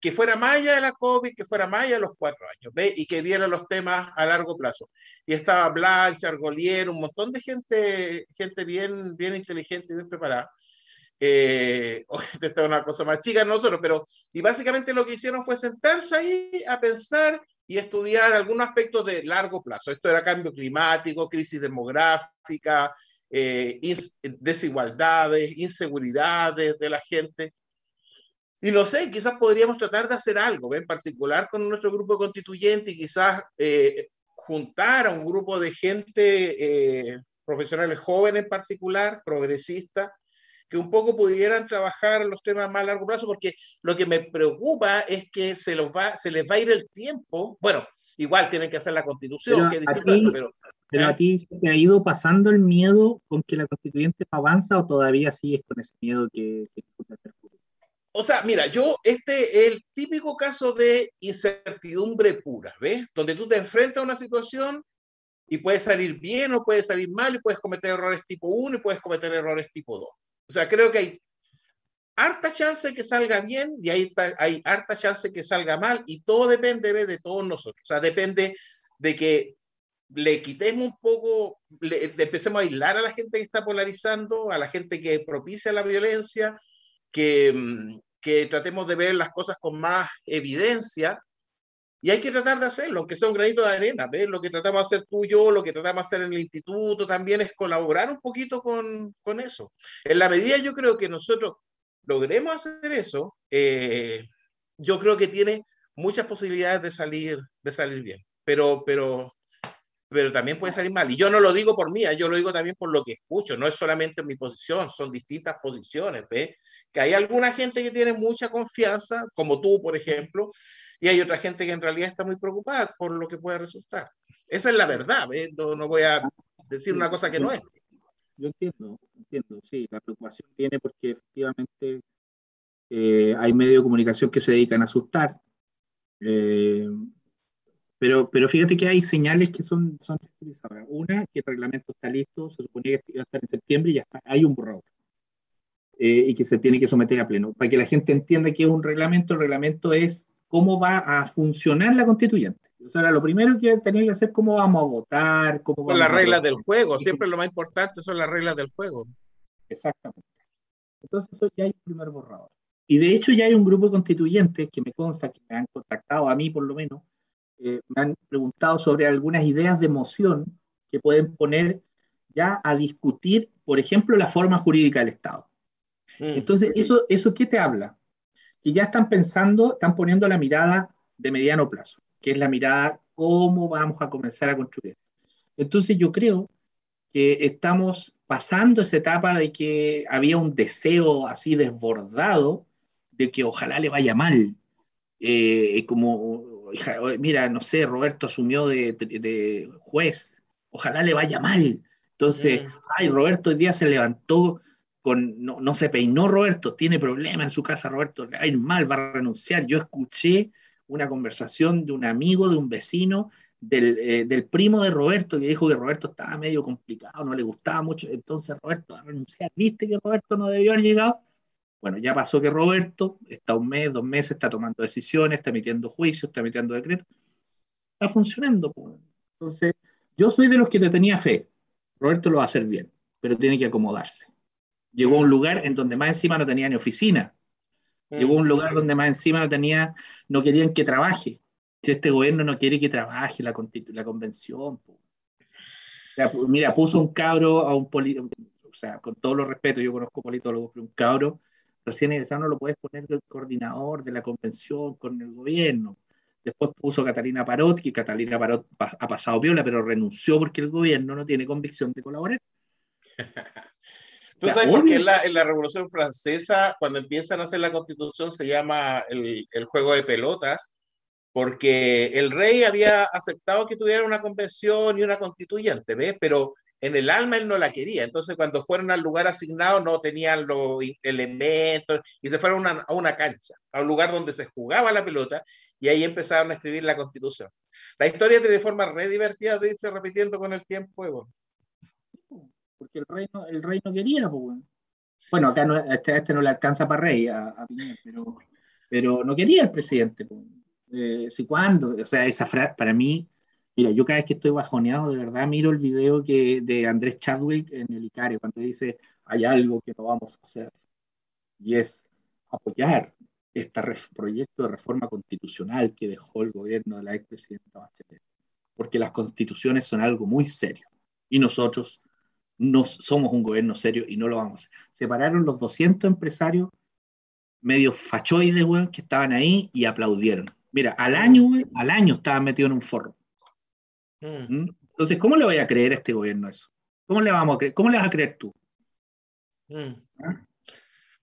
que fuera más allá de la COVID, que fuera más allá de los cuatro años, ¿ve? y que viera los temas a largo plazo. Y estaba Blanche, Argolier, un montón de gente, gente bien, bien inteligente y bien preparada eh, <laughs> esta es una cosa más chica nosotros, pero y básicamente lo que hicieron fue sentarse ahí a pensar y estudiar algunos aspectos de largo plazo. Esto era cambio climático, crisis demográfica, eh, desigualdades, inseguridades de la gente. Y no sé, quizás podríamos tratar de hacer algo, en particular con nuestro grupo constituyente y quizás eh, juntar a un grupo de gente, eh, profesionales jóvenes en particular, progresistas, que un poco pudieran trabajar los temas más a largo plazo, porque lo que me preocupa es que se, los va, se les va a ir el tiempo. Bueno, igual tienen que hacer la constitución, pero que es ti, pero... Pero ¿eh? a ti te ha ido pasando el miedo con que la constituyente avanza o todavía sigues con ese miedo que, que o sea, mira, yo, este es el típico caso de incertidumbre pura, ¿ves? Donde tú te enfrentas a una situación y puede salir bien o puede salir mal y puedes cometer errores tipo 1 y puedes cometer errores tipo 2. O sea, creo que hay harta chance de que salga bien y hay, hay harta chance de que salga mal y todo depende de todos nosotros. O sea, depende de que le quitemos un poco, le, empecemos a aislar a la gente que está polarizando, a la gente que propicia la violencia, que, mm, que tratemos de ver las cosas con más evidencia. Y hay que tratar de hacerlo, aunque sea un granito de arena. ¿ves? Lo que tratamos de hacer tú y yo, lo que tratamos de hacer en el instituto también es colaborar un poquito con, con eso. En la medida yo creo que nosotros logremos hacer eso, eh, yo creo que tiene muchas posibilidades de salir, de salir bien. Pero, pero pero también puede salir mal. Y yo no lo digo por mí, ¿eh? yo lo digo también por lo que escucho, no es solamente mi posición, son distintas posiciones, ¿ves? Que hay alguna gente que tiene mucha confianza, como tú, por ejemplo, y hay otra gente que en realidad está muy preocupada por lo que puede resultar. Esa es la verdad, ¿ves? No, voy a decir una cosa que no es. Yo entiendo, entiendo, sí, la preocupación viene porque efectivamente eh, hay medios de comunicación que se dedican a asustar. Eh, pero, pero fíjate que hay señales que son, son Una, que el reglamento está listo, se suponía que iba a estar en septiembre y ya está, hay un borrador. Eh, y que se tiene que someter a pleno. Para que la gente entienda que es un reglamento, el reglamento es cómo va a funcionar la constituyente. O sea, lo primero que tenía que hacer cómo vamos a votar, cómo vamos las reglas del juego, siempre lo más importante son las reglas del juego. Exactamente. Entonces, eso ya hay un primer borrador. Y de hecho ya hay un grupo de constituyentes que me consta que me han contactado a mí por lo menos, eh, me han preguntado sobre algunas ideas de moción que pueden poner ya a discutir, por ejemplo, la forma jurídica del Estado. Mm. Entonces, ¿eso, ¿eso qué te habla? Que ya están pensando, están poniendo la mirada de mediano plazo, que es la mirada cómo vamos a comenzar a construir. Entonces, yo creo que estamos pasando esa etapa de que había un deseo así desbordado de que ojalá le vaya mal, eh, como mira, no sé, Roberto asumió de, juez, ojalá le vaya mal. Entonces, mm. ay, Roberto hoy día se levantó con, no, se peinó Roberto, tiene problemas en su casa, Roberto, le va a ir mal, va a renunciar. Yo escuché una conversación de un amigo, de un vecino, del, eh, del, primo de Roberto, que dijo que Roberto estaba medio complicado, no le gustaba mucho, entonces Roberto va a renunciar. ¿Viste que Roberto no debió haber llegado? Bueno, ya pasó que Roberto está un mes, dos meses, está tomando decisiones, está emitiendo juicios, está emitiendo decretos. Está funcionando. Entonces, yo soy de los que te tenía fe. Roberto lo va a hacer bien, pero tiene que acomodarse. Llegó a un lugar en donde más encima no tenía ni oficina. Llegó a un lugar donde más encima no tenía, no querían que trabaje. Si este gobierno no quiere que trabaje la, la convención. mira, puso un cabro a un político, o sea, con todo los respeto, yo conozco politólogos, pero un cabro Recién egresado no lo puedes poner del coordinador de la convención con el gobierno. Después puso Catalina Parot, que Catalina Parot ha pasado viola, pero renunció porque el gobierno no tiene convicción de colaborar. <laughs> ¿Tú sabes por qué en la, en la, Revolución Francesa, cuando empiezan a hacer la constitución, se llama el, el, juego de pelotas? Porque el rey había aceptado que tuviera una convención y una constituyente, ¿ves? Pero en el alma él no la quería. Entonces, cuando fueron al lugar asignado, no tenían los elementos y se fueron a una cancha, a un lugar donde se jugaba la pelota y ahí empezaron a escribir la constitución. La historia de forma re divertida de repitiendo con el tiempo. Porque el rey no, el rey no quería, pues, bueno. acá no, este, este, no le alcanza para rey a, pero, pero no quería el presidente. Pues. Eh, si cuándo, o sea, esa frase para mí Mira, yo cada vez que estoy bajoneado, de verdad miro el video que, de Andrés Chadwick en el ICARE, cuando dice, hay algo que no vamos a hacer, y es apoyar este proyecto de reforma constitucional que dejó el gobierno de la expresidenta Bachelet, porque las constituciones son algo muy serio, y nosotros no somos un gobierno serio y no lo vamos a hacer. Separaron los 200 empresarios medio fachoides, que estaban ahí y aplaudieron. Mira, al año, al año estaban metidos en un forro. Mm. ¿Mm? Entonces, ¿cómo le voy a creer a este gobierno eso? ¿Cómo le, vamos a creer? ¿Cómo le vas a creer tú? Mm. ¿Ah?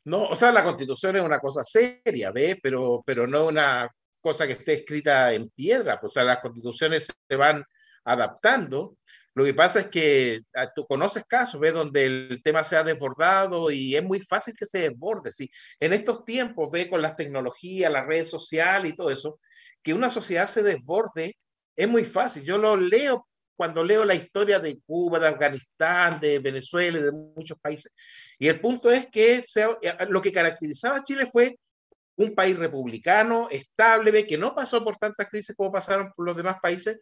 No, o sea, la constitución es una cosa seria, ¿ves? Pero, pero no una cosa que esté escrita en piedra. Pues, o sea, las constituciones se van adaptando. Lo que pasa es que ah, tú conoces casos, ¿ves? Donde el tema se ha desbordado y es muy fácil que se desborde. ¿sí? En estos tiempos, ve con las tecnologías, las redes sociales y todo eso, que una sociedad se desborde es muy fácil. Yo lo leo cuando leo la historia de Cuba, de Afganistán, de Venezuela de muchos países. Y el punto es que eh, lo que caracterizaba a Chile fue un país republicano, estable, que no pasó por tantas crisis como pasaron por los demás países,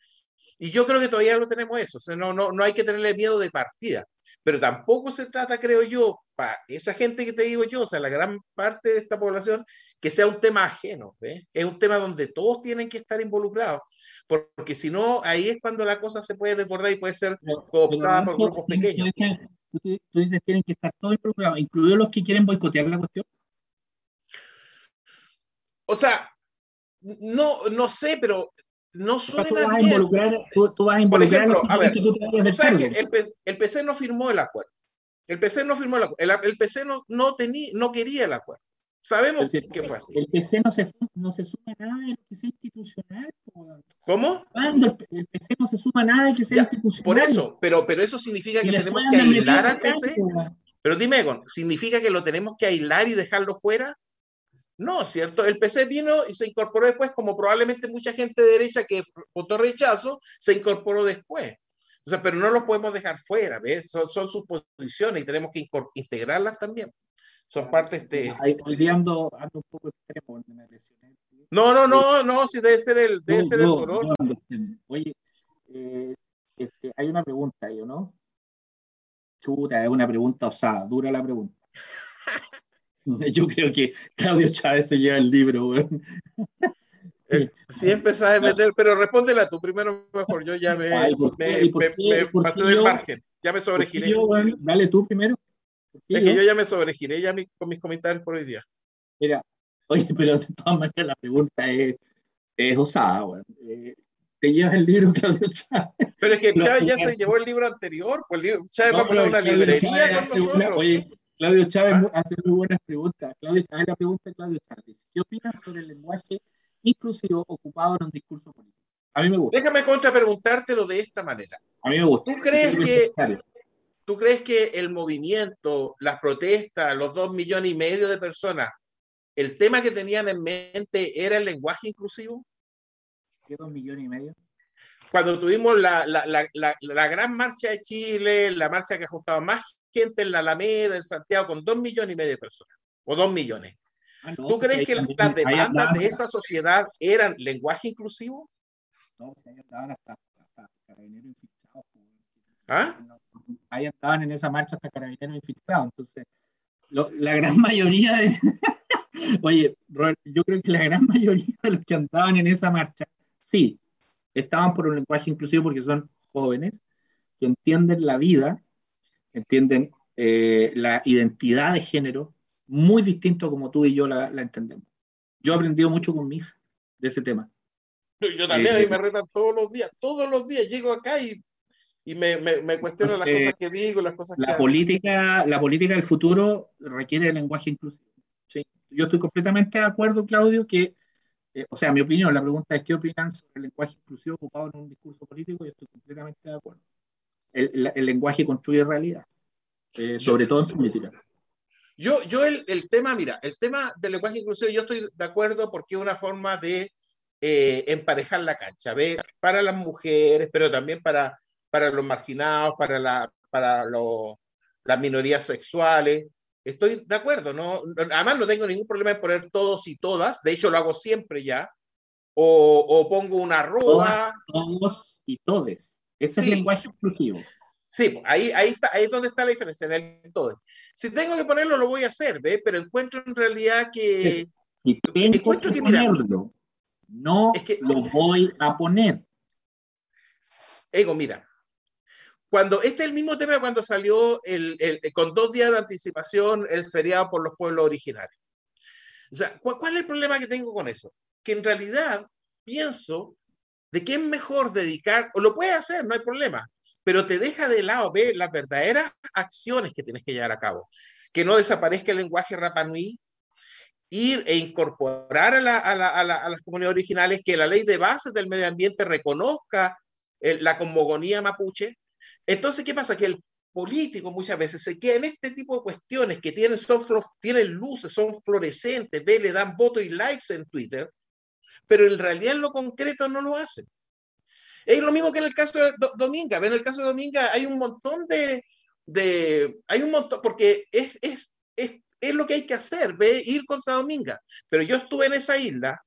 Y yo creo que todavía lo tenemos eso, o sea, no, no, no hay que tenerle miedo de partida, pero tampoco se trata, creo yo, para esa gente que te digo yo, o sea, la gran parte de esta población, que sea un tema ajeno, es un tema donde todos tienen que estar involucrados, porque si no, ahí es cuando la cosa se puede desbordar y puede ser cooptada por grupos pequeños. Tú dices, que tienen que estar todos involucrados, incluidos los que quieren boicotear la cuestión. O sea, no, no sé, pero no suena tú vas, a involucrar, tú, vas a involucrar. Por ejemplo, a ver, que el, PC, el, PC, no firmó el acuerdo. El PC no firmó el acuerdo. El, el PC no, no, tenía, no quería el acuerdo. Sabemos el, que fue así. El PC no se, no se suma nada de que sea institucional. ¿Cómo? El PC no se suma nada de que sea institucional. Por eso, pero, pero eso significa que tenemos que aislar al PC. Pero dime, Egon, ¿significa que lo tenemos que aislar y dejarlo fuera? No, ¿cierto? El PC vino y se incorporó después, como probablemente mucha gente de derecha que votó rechazo, se incorporó después. O sea, pero no los podemos dejar fuera, ¿ves? Son, son sus posiciones y tenemos que integrarlas también. Son partes de... Hoy ando, ando un poco extremo, No, no, no, no, si debe ser el, debe ser el color. Oye, eh, este, hay una pregunta ahí, ¿no? Chuta, es una pregunta osada, dura la pregunta. <laughs> Yo creo que Claudio Chávez se lleva el libro, weón. Eh, sí empezás a meter, pero respóndela tú primero mejor. Yo ya <laughs> me, pasé del margen, ya me sobregiré. dale tú primero. Es que yo ya me sobregiré ya con mis comentarios por hoy día. Mira, oye, <laughs> pero de todas maneras la pregunta es, es osada, weón. Eh, te llevas el libro, Claudio Chávez. Pero es que <laughs> Chávez ya se llevó el libro anterior, pues Chávez va a poner una librería con nosotros. oye, Claudio Chávez ¿Ah? hace muy buenas preguntas. Claudio Chávez, la pregunta de Claudio Chávez. ¿Qué opinas sobre el lenguaje inclusivo ocupado en un discurso político? A mí me gusta. Déjame contrapreguntártelo de esta manera. A mí me gusta. ¿Tú crees que, ¿tú crees que el movimiento, las protestas, los dos millones y medio de personas, el tema que tenían en mente era el lenguaje inclusivo? ¿Qué dos millones y medio? Cuando tuvimos la, la, la, la, gran marcha de Chile, la marcha que ajustaba más gente en la Alameda, en Santiago, con dos millones y medio de personas, o dos millones. Ah, ¿Tú crees que las demandas de esa sociedad eran lenguaje inclusivo? No, ahí estaban hasta, carabineros infiltrados. ¿Ah? Ahí estaban en esa marcha hasta carabineros infiltrados. Entonces, la gran mayoría de... <laughs> Oye, yo creo que la gran mayoría de los que andaban en esa marcha, sí, estaban por un lenguaje inclusivo porque son jóvenes que entienden la vida entienden eh, la identidad de género muy distinto como tú y yo la, entendemos. Yo he aprendido mucho con mi hija de ese tema. Yo, también, ahí eh, me retan todos los días, todos los días llego acá y, y me, me, me cuestiono las cosas que digo, las cosas la que política, La política del futuro requiere el lenguaje inclusivo. ¿sí? Yo estoy completamente de acuerdo, Claudio, que, eh, o sea, mi opinión, la pregunta es qué opinan sobre el lenguaje inclusivo ocupado en un discurso político, y estoy completamente de acuerdo el, lenguaje construye realidad, eh, sobre todo en política. Yo, yo el, el, tema, mira, el tema del lenguaje inclusivo, yo estoy de acuerdo porque es una forma de eh, emparejar la cancha, ¿ve? para las mujeres, pero también para, para los marginados, para, la, para las minorías sexuales. Estoy de acuerdo, ¿no? Además no tengo ningún problema en poner todos y todas, de hecho lo hago siempre ya, o, o pongo una arroba. Todos y todes. Ese es el lenguaje exclusivo. Sí, pues, ahí, ahí, está, ahí es donde está la diferencia en el todo. Si tengo que ponerlo, lo voy a hacer, ¿ve? Pero encuentro en realidad que... Si tengo encuentro que, ponerlo, no es que, lo voy a poner. Ego, mira, cuando este es el mismo tema cuando salió el, el, con dos días de anticipación el feriado por los pueblos originarios. O sea, ¿cuál, ¿cuál, es el problema que tengo con eso? Que en realidad pienso de qué es mejor dedicar, o lo puedes hacer, no hay problema, pero te deja de lado ver las verdaderas acciones que tienes que llevar a cabo. Que no desaparezca el lenguaje Rapanui, ir e incorporar a, la, a, la, a, las comunidades originales, que la ley de bases del medio ambiente reconozca eh, la cosmogonía mapuche. Entonces, ¿qué pasa? Que el político muchas veces se queda en este tipo de cuestiones que tienen, son, tienen luces, son fluorescentes, ve, le dan votos y likes en Twitter, pero en realidad en lo concreto no lo hacen. Es lo mismo que en el caso de Dominga. En el caso de Dominga hay un montón de, de hay un montón, porque es, es, es, es, lo que hay que hacer, ve, ir contra Dominga. Pero yo estuve en esa isla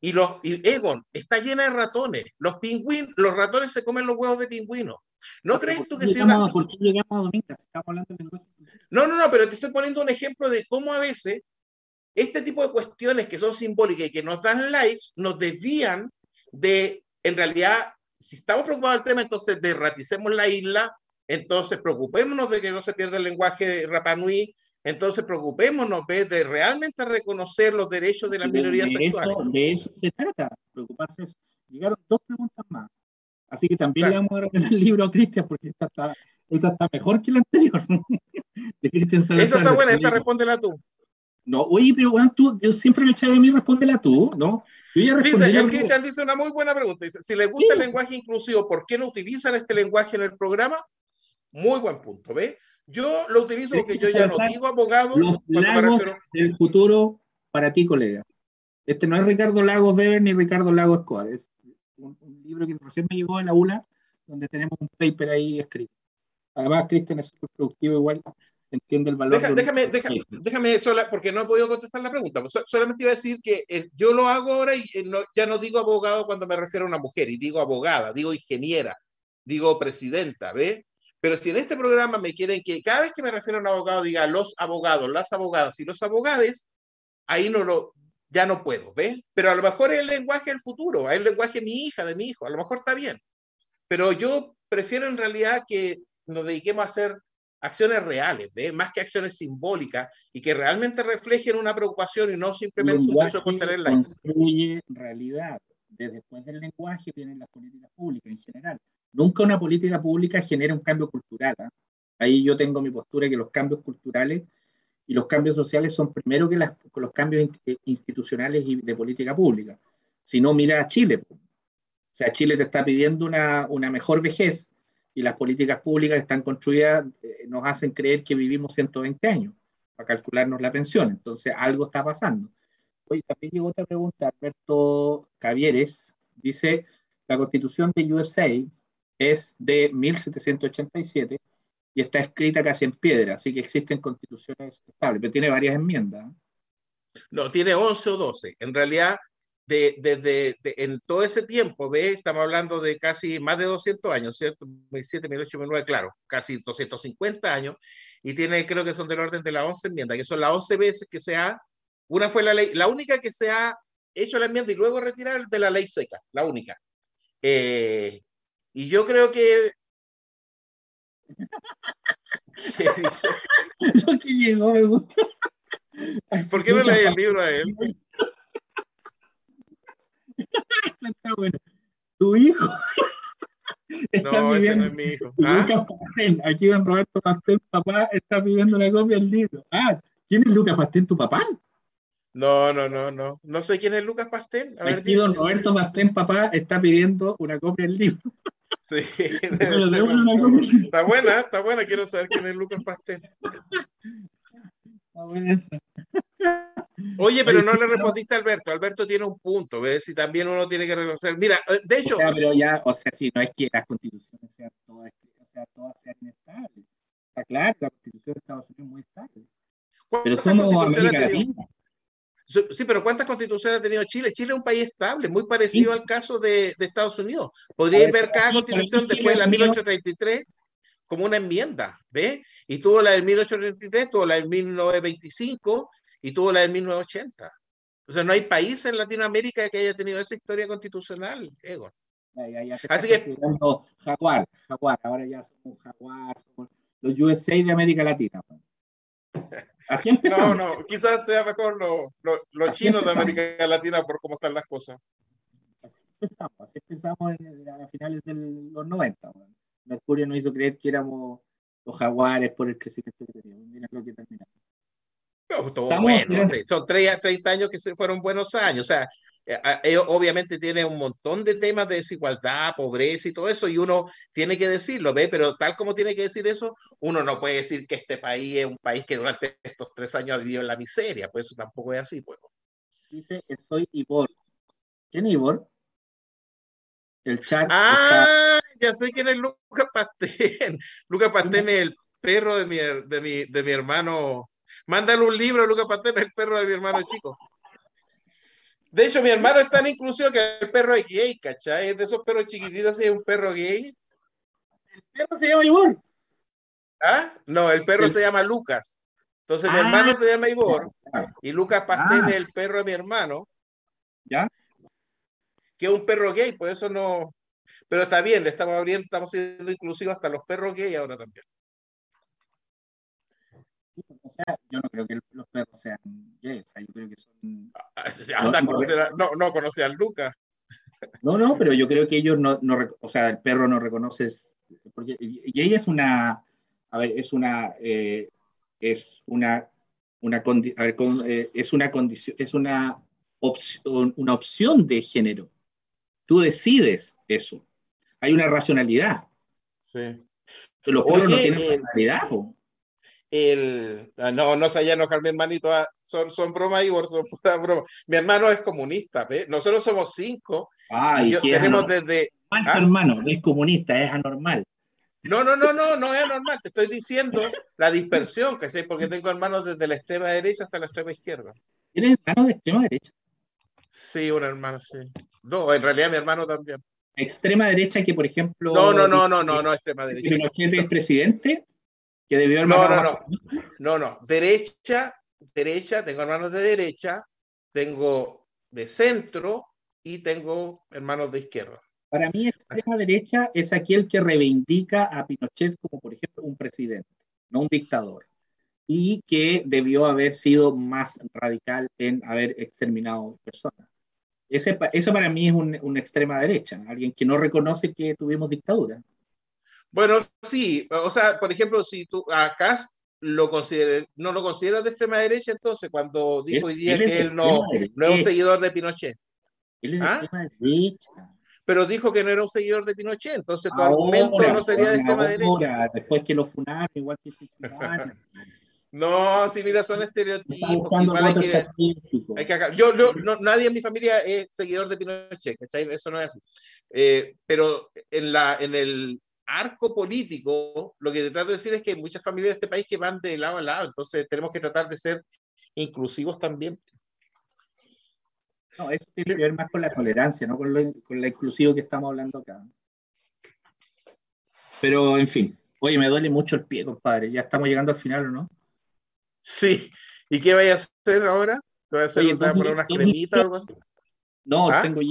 Y, los, y Egon está llena de ratones. Los pingüinos, los ratones se comen los huevos de pingüino. ¿No crees tú que sea una... ¿Por qué llegamos a Dominga? Estamos hablando de No, no, no, pero te estoy poniendo un ejemplo de cómo a veces este tipo de cuestiones que son simbólicas y que nos dan likes nos desvían de, en realidad, si estamos preocupados del tema, entonces derraticemos la isla, entonces preocupémonos de que no se pierda el lenguaje de Rapanui, entonces preocupémonos de realmente reconocer los derechos de las minorías sexuales. de eso se trata, preocuparse eso. Llegaron dos preguntas más. Así que también le vamos a regalar el libro a Cristian porque esta está, esta está mejor que la anterior. <laughs> de Cristian Esa está buena, esta respóndela tú. No, oye, pero bueno, tú, yo siempre me echaba de mí, respóndela tú, ¿no? Yo ya dice, el Cristian dice una muy buena pregunta. Dice, si le gusta el lenguaje inclusivo, ¿por qué no utilizan este lenguaje en el programa? Muy buen punto, ¿ve? Yo lo utilizo porque yo ya no digo abogado. Los lagos del futuro para ti, colega. Este no es Ricardo Lagos Weber ni Ricardo Lagos Escobar. Es un, libro que recién me llegó de la ULA, donde tenemos un paper ahí escrito. Además, Cristian es súper productivo igual entiende el valor. déjame, déjame, déjame sola, porque no he podido contestar la pregunta. Pues solamente iba a decir que eh, yo lo hago ahora y eh, ya no digo abogado cuando me refiero a una mujer, y digo abogada, digo ingeniera, digo presidenta, ¿ve? Pero si en este programa me quieren que cada vez que me refiero a un abogado diga los abogados, las abogadas y los abogados, ahí no lo, ya no puedo, ¿ves? Pero a lo mejor es el lenguaje del futuro, es el lenguaje de mi hija, de mi hijo, a lo mejor está bien. Pero yo prefiero en realidad que nos dediquemos a hacer acciones reales, ¿ves? más que acciones simbólicas y que realmente reflejen una preocupación y no simplemente un deseo por tener la construye realidad. Después del lenguaje vienen las políticas públicas en general. Nunca una política pública genera un cambio cultural. ¿ah? Ahí yo tengo mi postura que los cambios culturales y los cambios sociales son primero que, las, los cambios eh, institucionales y de política pública. Si no, mira a Chile. O sea, Chile te está pidiendo una, una mejor vejez, y las políticas públicas están construidas, eh, nos hacen creer que vivimos 120 años para calcularnos la pensión. Entonces, algo está pasando. Hoy también llegó otra pregunta, Alberto Cavieres, dice, la constitución de USA es de 1787 y está escrita casi en piedra, así que existen constituciones estables, pero tiene varias enmiendas. No, tiene 11 o 12. En realidad, desde en todo ese tiempo, ¿ve? estamos hablando de casi más de 200 años, ¿cierto? 17, 18, 19, claro, casi 250 años, y tiene, creo que son del orden de las 11 enmiendas, que son las 11 veces que se ha, una fue la ley, la única que se ha hecho la enmienda y luego retirar de la ley seca, la única. Eh, y yo creo que... ¿Qué dice? <laughs> Lo que llegó me gusta. ¿Por qué no leí el libro a él? <laughs> está bueno. Tu hijo. <laughs> no, ese no es mi hijo. ¿Ah? Aquí don Roberto Pastel, papá, está pidiendo una copia del libro. Ah, ¿quién es Lucas Pastel, tu papá? No, no, no, no. No sé quién es Lucas Pastel. A Aquí don Roberto Pastel, papá, está pidiendo una copia del libro. Sí, <laughs> está buena, <laughs> está buena. Quiero saber quién es Lucas Pastel. Está buena esa. Oye, pero no le respondiste a Alberto. Alberto tiene un punto, ¿ves? Si también uno tiene que reconocer. Mira, eh, de hecho. O sea, pero ya, o sea, si no es que las constituciones sean todas, o sea, todas sean estables. Está claro, la constitución de Estados Unidos es muy estable. Pero somos América Latina. Sí, pero ¿cuántas constituciones ha tenido Chile? Chile es un país estable, muy parecido al caso de, de Estados Unidos. Podríais ver cada constitución después de la 1833 como una enmienda, ¿ves? Y tuvo la del 1833, tuvo la del 1925 y tuvo la del 1980. O sea, no hay país en Latinoamérica que haya tenido esa historia constitucional, Egon. Así que. Jaguar, Jaguar, ahora ya somos Jaguar, somos los USA de América Latina. <laughs> Así empezamos. No, no, quizás sea mejor los lo, chinos de América Latina por cómo están las cosas. Así empezamos, así empezamos a finales de los 90. Mercurio nos hizo creer que éramos los jaguares por el crecimiento que teníamos. Mira lo que terminamos. No, bueno, son 30 años que fueron buenos años. O sea, obviamente tiene un montón de temas de desigualdad, pobreza y todo eso, y uno tiene que decirlo, ¿ve? Pero tal como tiene que decir eso, uno no puede decir que este país es un país que durante estos tres años ha vivido en la miseria, pues eso tampoco es así, pues. Dice que soy Ivor. ¿Quién es Ivor? El chat. Ah, ya sé quién es Lucas Pastén. <laughs> Lucas Pastén es el perro de mi, de mi, de mi hermano Mándale un libro Lucas Pastén, el perro de mi hermano chico. De hecho, mi hermano es tan inclusivo que el perro es gay, ¿cachai? Es de esos perros chiquititos, es un perro gay. El perro se llama Igor. ¿Ah? No, el perro se llama Lucas. Entonces, mi hermano ah. se llama Igor y Lucas Pastel ah. es el perro de mi hermano. ¿Ya? Que es un perro gay, por eso no. Pero está bien, le estamos abriendo, estamos siendo inclusivos hasta los perros gay ahora también. O sea, yo no creo que los perros sean gays, yo creo que son. Ah, no, no, conoce al Lucas. No, no, pero yo creo que ellos no, no o sea, el perro no reconoce, porque gay es una, a ver, es una, eh, es una, una, a ver, eh, es una condición, es una opción, una opción de género. Tú decides eso. Hay una racionalidad. Sí. Los perros no tienen eh, racionalidad. El, ah, no, no se haya enojar mi hermanito, ah, son, son bromas, Igor, son <laughs> broma. Mi hermano es comunista, ¿ve? nosotros somos cinco. y tenemos desde. ¿ah? hermano, es comunista, es anormal. No, no, no, no, no es anormal. Te estoy diciendo la dispersión que sé, porque tengo hermanos desde la extrema derecha hasta la extrema izquierda. ¿Tienes hermanos de extrema derecha? Sí, un hermano, sí. No, en realidad mi hermano también. Extrema derecha que, por ejemplo. No, no, no, no, no, no, extrema derecha. ¿Pinochet es presidente? Que debió haber no, no, no, no, no. Derecha, derecha, tengo hermanos de derecha, tengo de centro y tengo hermanos de izquierda. Para mí, extrema derecha es aquel que reivindica a Pinochet como, por ejemplo, un presidente, no un dictador, y que debió haber sido más radical en haber exterminado personas. Ese, eso para mí es un, una extrema derecha, alguien que no reconoce que tuvimos dictadura. Bueno, sí, o sea, por ejemplo, si tú acá lo no lo consideras de extrema derecha, entonces cuando dijo hoy día que él no, no, es un seguidor de Pinochet. Él es de ¿Ah? extrema derecha pero dijo que no era un seguidor de Pinochet, entonces tu argumento no sería de extrema derecha. Después que lo funaron, igual que <laughs> No, sí, mira, son estereotipos. Hay que, yo, yo no, nadie en mi familia es seguidor de Pinochet, ¿cachai? Eso no es así. Eh, pero en, la, en el arco político, lo que te trato de decir es que hay muchas familias de este país que van de lado a lado, entonces tenemos que tratar de ser inclusivos también. No, eso tiene que ver más con la tolerancia, no con lo, con inclusivo que estamos hablando acá. Pero, en fin. Oye, me duele mucho el pie, compadre. Ya estamos llegando al final, ¿o no? Sí. ¿Y qué vaya a hacer ahora? ¿Voy a hacer unas cremitas o algo así? No, ¿Ah? tengo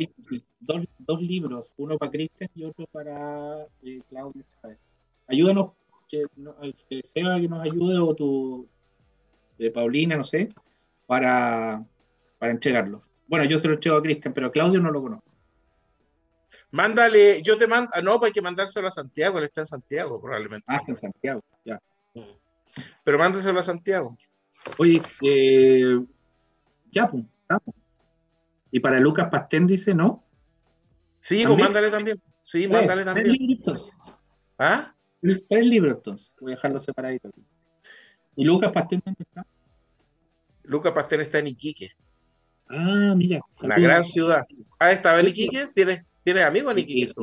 dos, dos, libros, uno para Cristian y otro para eh, Claudia. Ayúdanos, que, que Seba que nos ayude o tu, de Paulina, no sé, para, para entregarlos. Bueno, yo se lo eché a Cristian, pero a Claudio no lo conozco. Mándale, yo te mando, ah, no, pues hay que mandárselo a Santiago, él está en Santiago probablemente. Ah, en Santiago, ya. Pero mándaselo a Santiago. Oye, eh, ya, pues, Y para Lucas Pastén dice, ¿no? Sí, pues mándale también. Sí, mándale también. Tres ¿Ah? Tres libros, entonces. Voy a dejarlo separadito. ¿Y Lucas Pastén dónde está? Lucas Pastén está en Iquique. Ah, mira. Una gran ciudad. Ah, ¿estaba en Iquique? ¿Tienes, ¿tienes amigos en Iquique?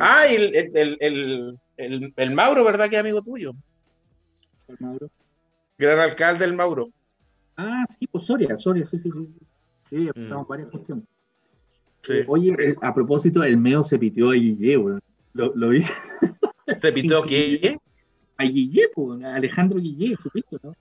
ah, y el, el, el, el, el Mauro, ¿verdad que es amigo tuyo? El Mauro. Gran alcalde del Mauro. Ah, sí, pues Soria, Soria, sí, sí, sí. Sí, mm. estamos varias cuestiones. Eh, oye, a propósito, el Meo se pitió a Guille, weón. Lo, lo vi. <laughs> ¿Se pitió qué? A Guille, pues, Alejandro Guille, supiste, ¿no?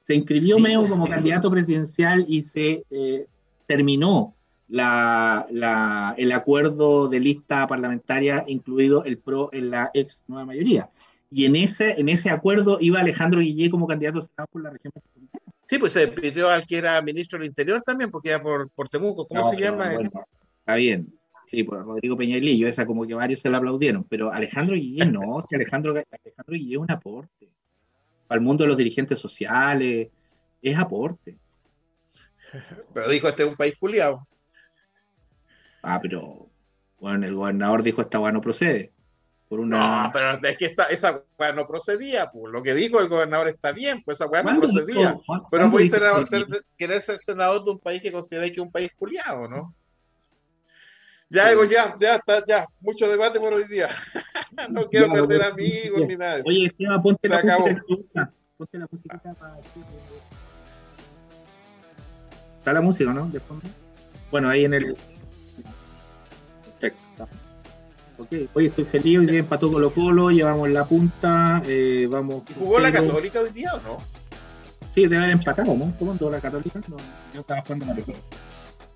Se inscribió Meo como candidato presidencial y se eh, terminó la, la, el acuerdo de lista parlamentaria, incluido el PRO en la ex nueva mayoría. Y en ese, en ese acuerdo iba Alejandro Guillé como candidato a Senado por la región metropolitana. Sí, pues se pidió al que era ministro del Interior también, porque era por, por Temuco. ¿Cómo se llama? está bien. Sí, por Rodrigo Peñalillo, esa como que varios se la aplaudieron, pero Alejandro Guillé no, <laughs> que Alejandro, Alejandro Guillé es un aporte al mundo de los dirigentes sociales, es aporte. Pero dijo, este es un país culiado. Ah, pero bueno, el gobernador dijo, esta weá no procede. Por una... No, pero es que esa weá no procedía, pues lo que dijo el gobernador está bien, pues esa weá no procedía. pero puede ser, querer ser senador de un país que considera que es un país culiado, ¿no? Ya, digo, ya, ya, está, ya, mucho debate por hoy día. <laughs> no quiero perder amigos ni nada de eso. Oye, Esteban, ponte Se la acabó. música. Ponte la musiquita para... Está la música, ¿no? De fondo. Bueno, ahí en el. Perfecto. Ok, hoy estoy feliz, hoy día empató Colo Colo, llevamos la punta, eh, vamos. ¿Jugó la Católica hoy día o no? Sí, debe haber empatado, ¿no? ¿Cómo andó la Católica? No, yo estaba jugando la mejor.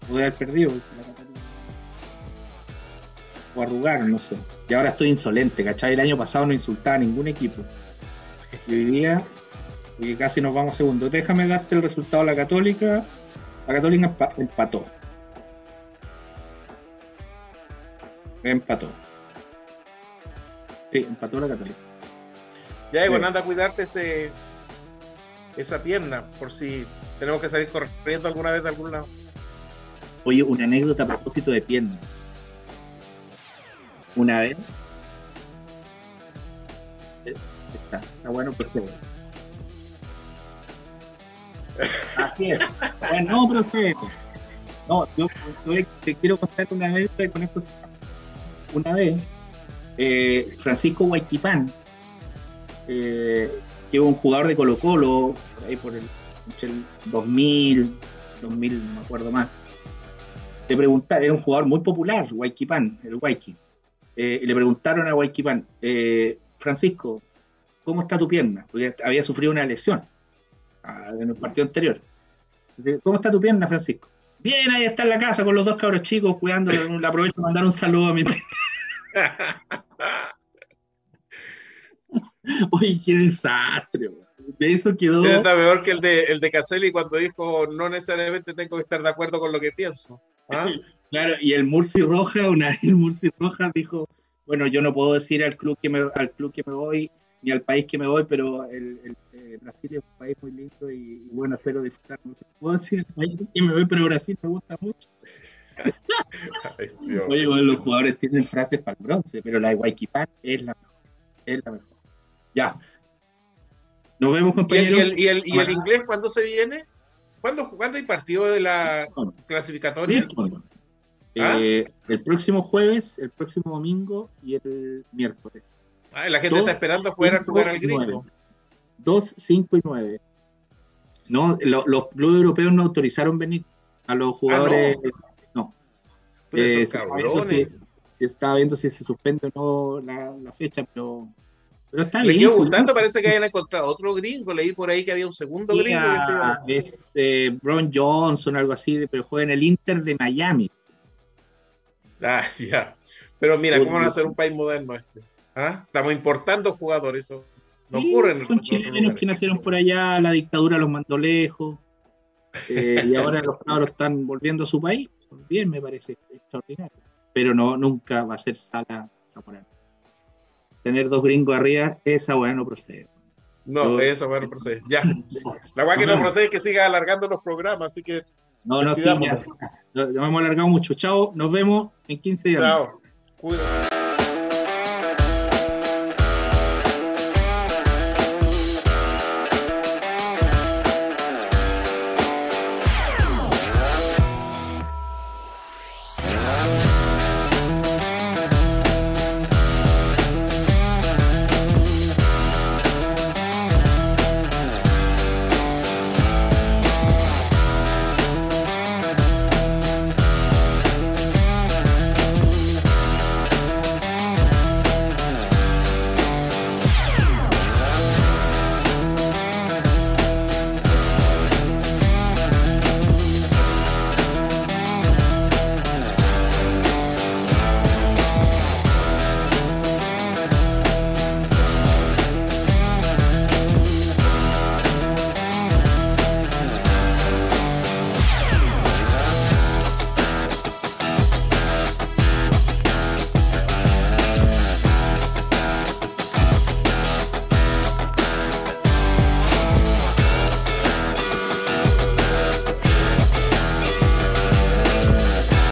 Pude haber perdido la Católica. O arrugar, no sé. Y ahora estoy insolente, ¿cachai? El año pasado no insultaba a ningún equipo. Y hoy día, y casi nos vamos segundo. Déjame darte el resultado de la Católica. La Católica empató. Empató. Sí, empató la Católica. Ya, y bueno, anda a cuidarte ese, esa pierna, por si tenemos que salir corriendo alguna vez de algún lado. Oye, una anécdota a propósito de pierna. Una vez. Está, está bueno, profe. <laughs> Así es. Bueno, no, profe. No, yo, yo te quiero contar una vez con esto. Una vez eh, Francisco Guayquipán, eh, que es un jugador de Colo Colo, ahí por el, 2000, 2000, no me acuerdo más. Le preguntaron, era un jugador muy popular, Guayquipán, el Guayqui. Eh, y le preguntaron a Guayquipán, Francisco, ¿cómo está tu pierna? Porque había sufrido una lesión ah, en el partido anterior. ¿Cómo está tu pierna, Francisco? Bien, ahí está en la casa con los dos cabros chicos cuidando. Le aprovecho para mandar un saludo a mi. <laughs> <laughs> <laughs> Oye, qué desastre. De eso quedó. Está mejor que el de, el de Caselli cuando dijo no necesariamente tengo que estar de acuerdo con lo que pienso. ¿ah? <laughs> Claro, y el Murci Roja, una vez el Murci Roja dijo, bueno, yo no puedo decir al club que me, al club que me voy ni al país que me voy, pero el, eh, Brasil es un país muy lindo y, bueno, espero disfrutar. No puedo decir al país que me voy, pero Brasil me gusta mucho. <laughs> Oye, los jugadores tienen frases para el bronce, pero la de Guayquipán es la mejor. Es la mejor. Ya. Nos vemos, compañeros. ¿Y el, y el, y el, inglés cuándo se viene? ¿Cuándo, ¿Cuándo, hay partido de la clasificatoria? Eh, ¿Ah? el próximo jueves, el próximo domingo y el miércoles. Ah, la gente está esperando fuera jugar al gringo. 2, 5 y 9. No, los clubes europeos no autorizaron venir a los ah, jugadores. no. Eh, si, estaba viendo si se suspende o no la, fecha, pero, pero está Le quedó gustando, parece que hayan encontrado otro gringo. Leí por ahí que había un segundo gringo. Que Es eh, Brown Johnson, algo así, pero juega en el Inter de Miami. Ah, <laughs> ya. Pero mira, ¿cómo van a ser un país moderno este? ¿Ah? Estamos importando jugadores, eso no ocurre en Son chilenos que nacieron por allá, la dictadura los mandó lejos, eh, y ahora los cabros están volviendo a su país. Bien, me parece extraordinario. Pero no, nunca va a ser sala zamorana. Tener dos gringos arriba, esa weá no procede. No, esa weá no procede. Ya. La weá que no procede es que siga alargando los programas, así que. No, no, sí, ya. Lo hemos alargado mucho. Chao, nos vemos en 15 días. Chao. Cuídate.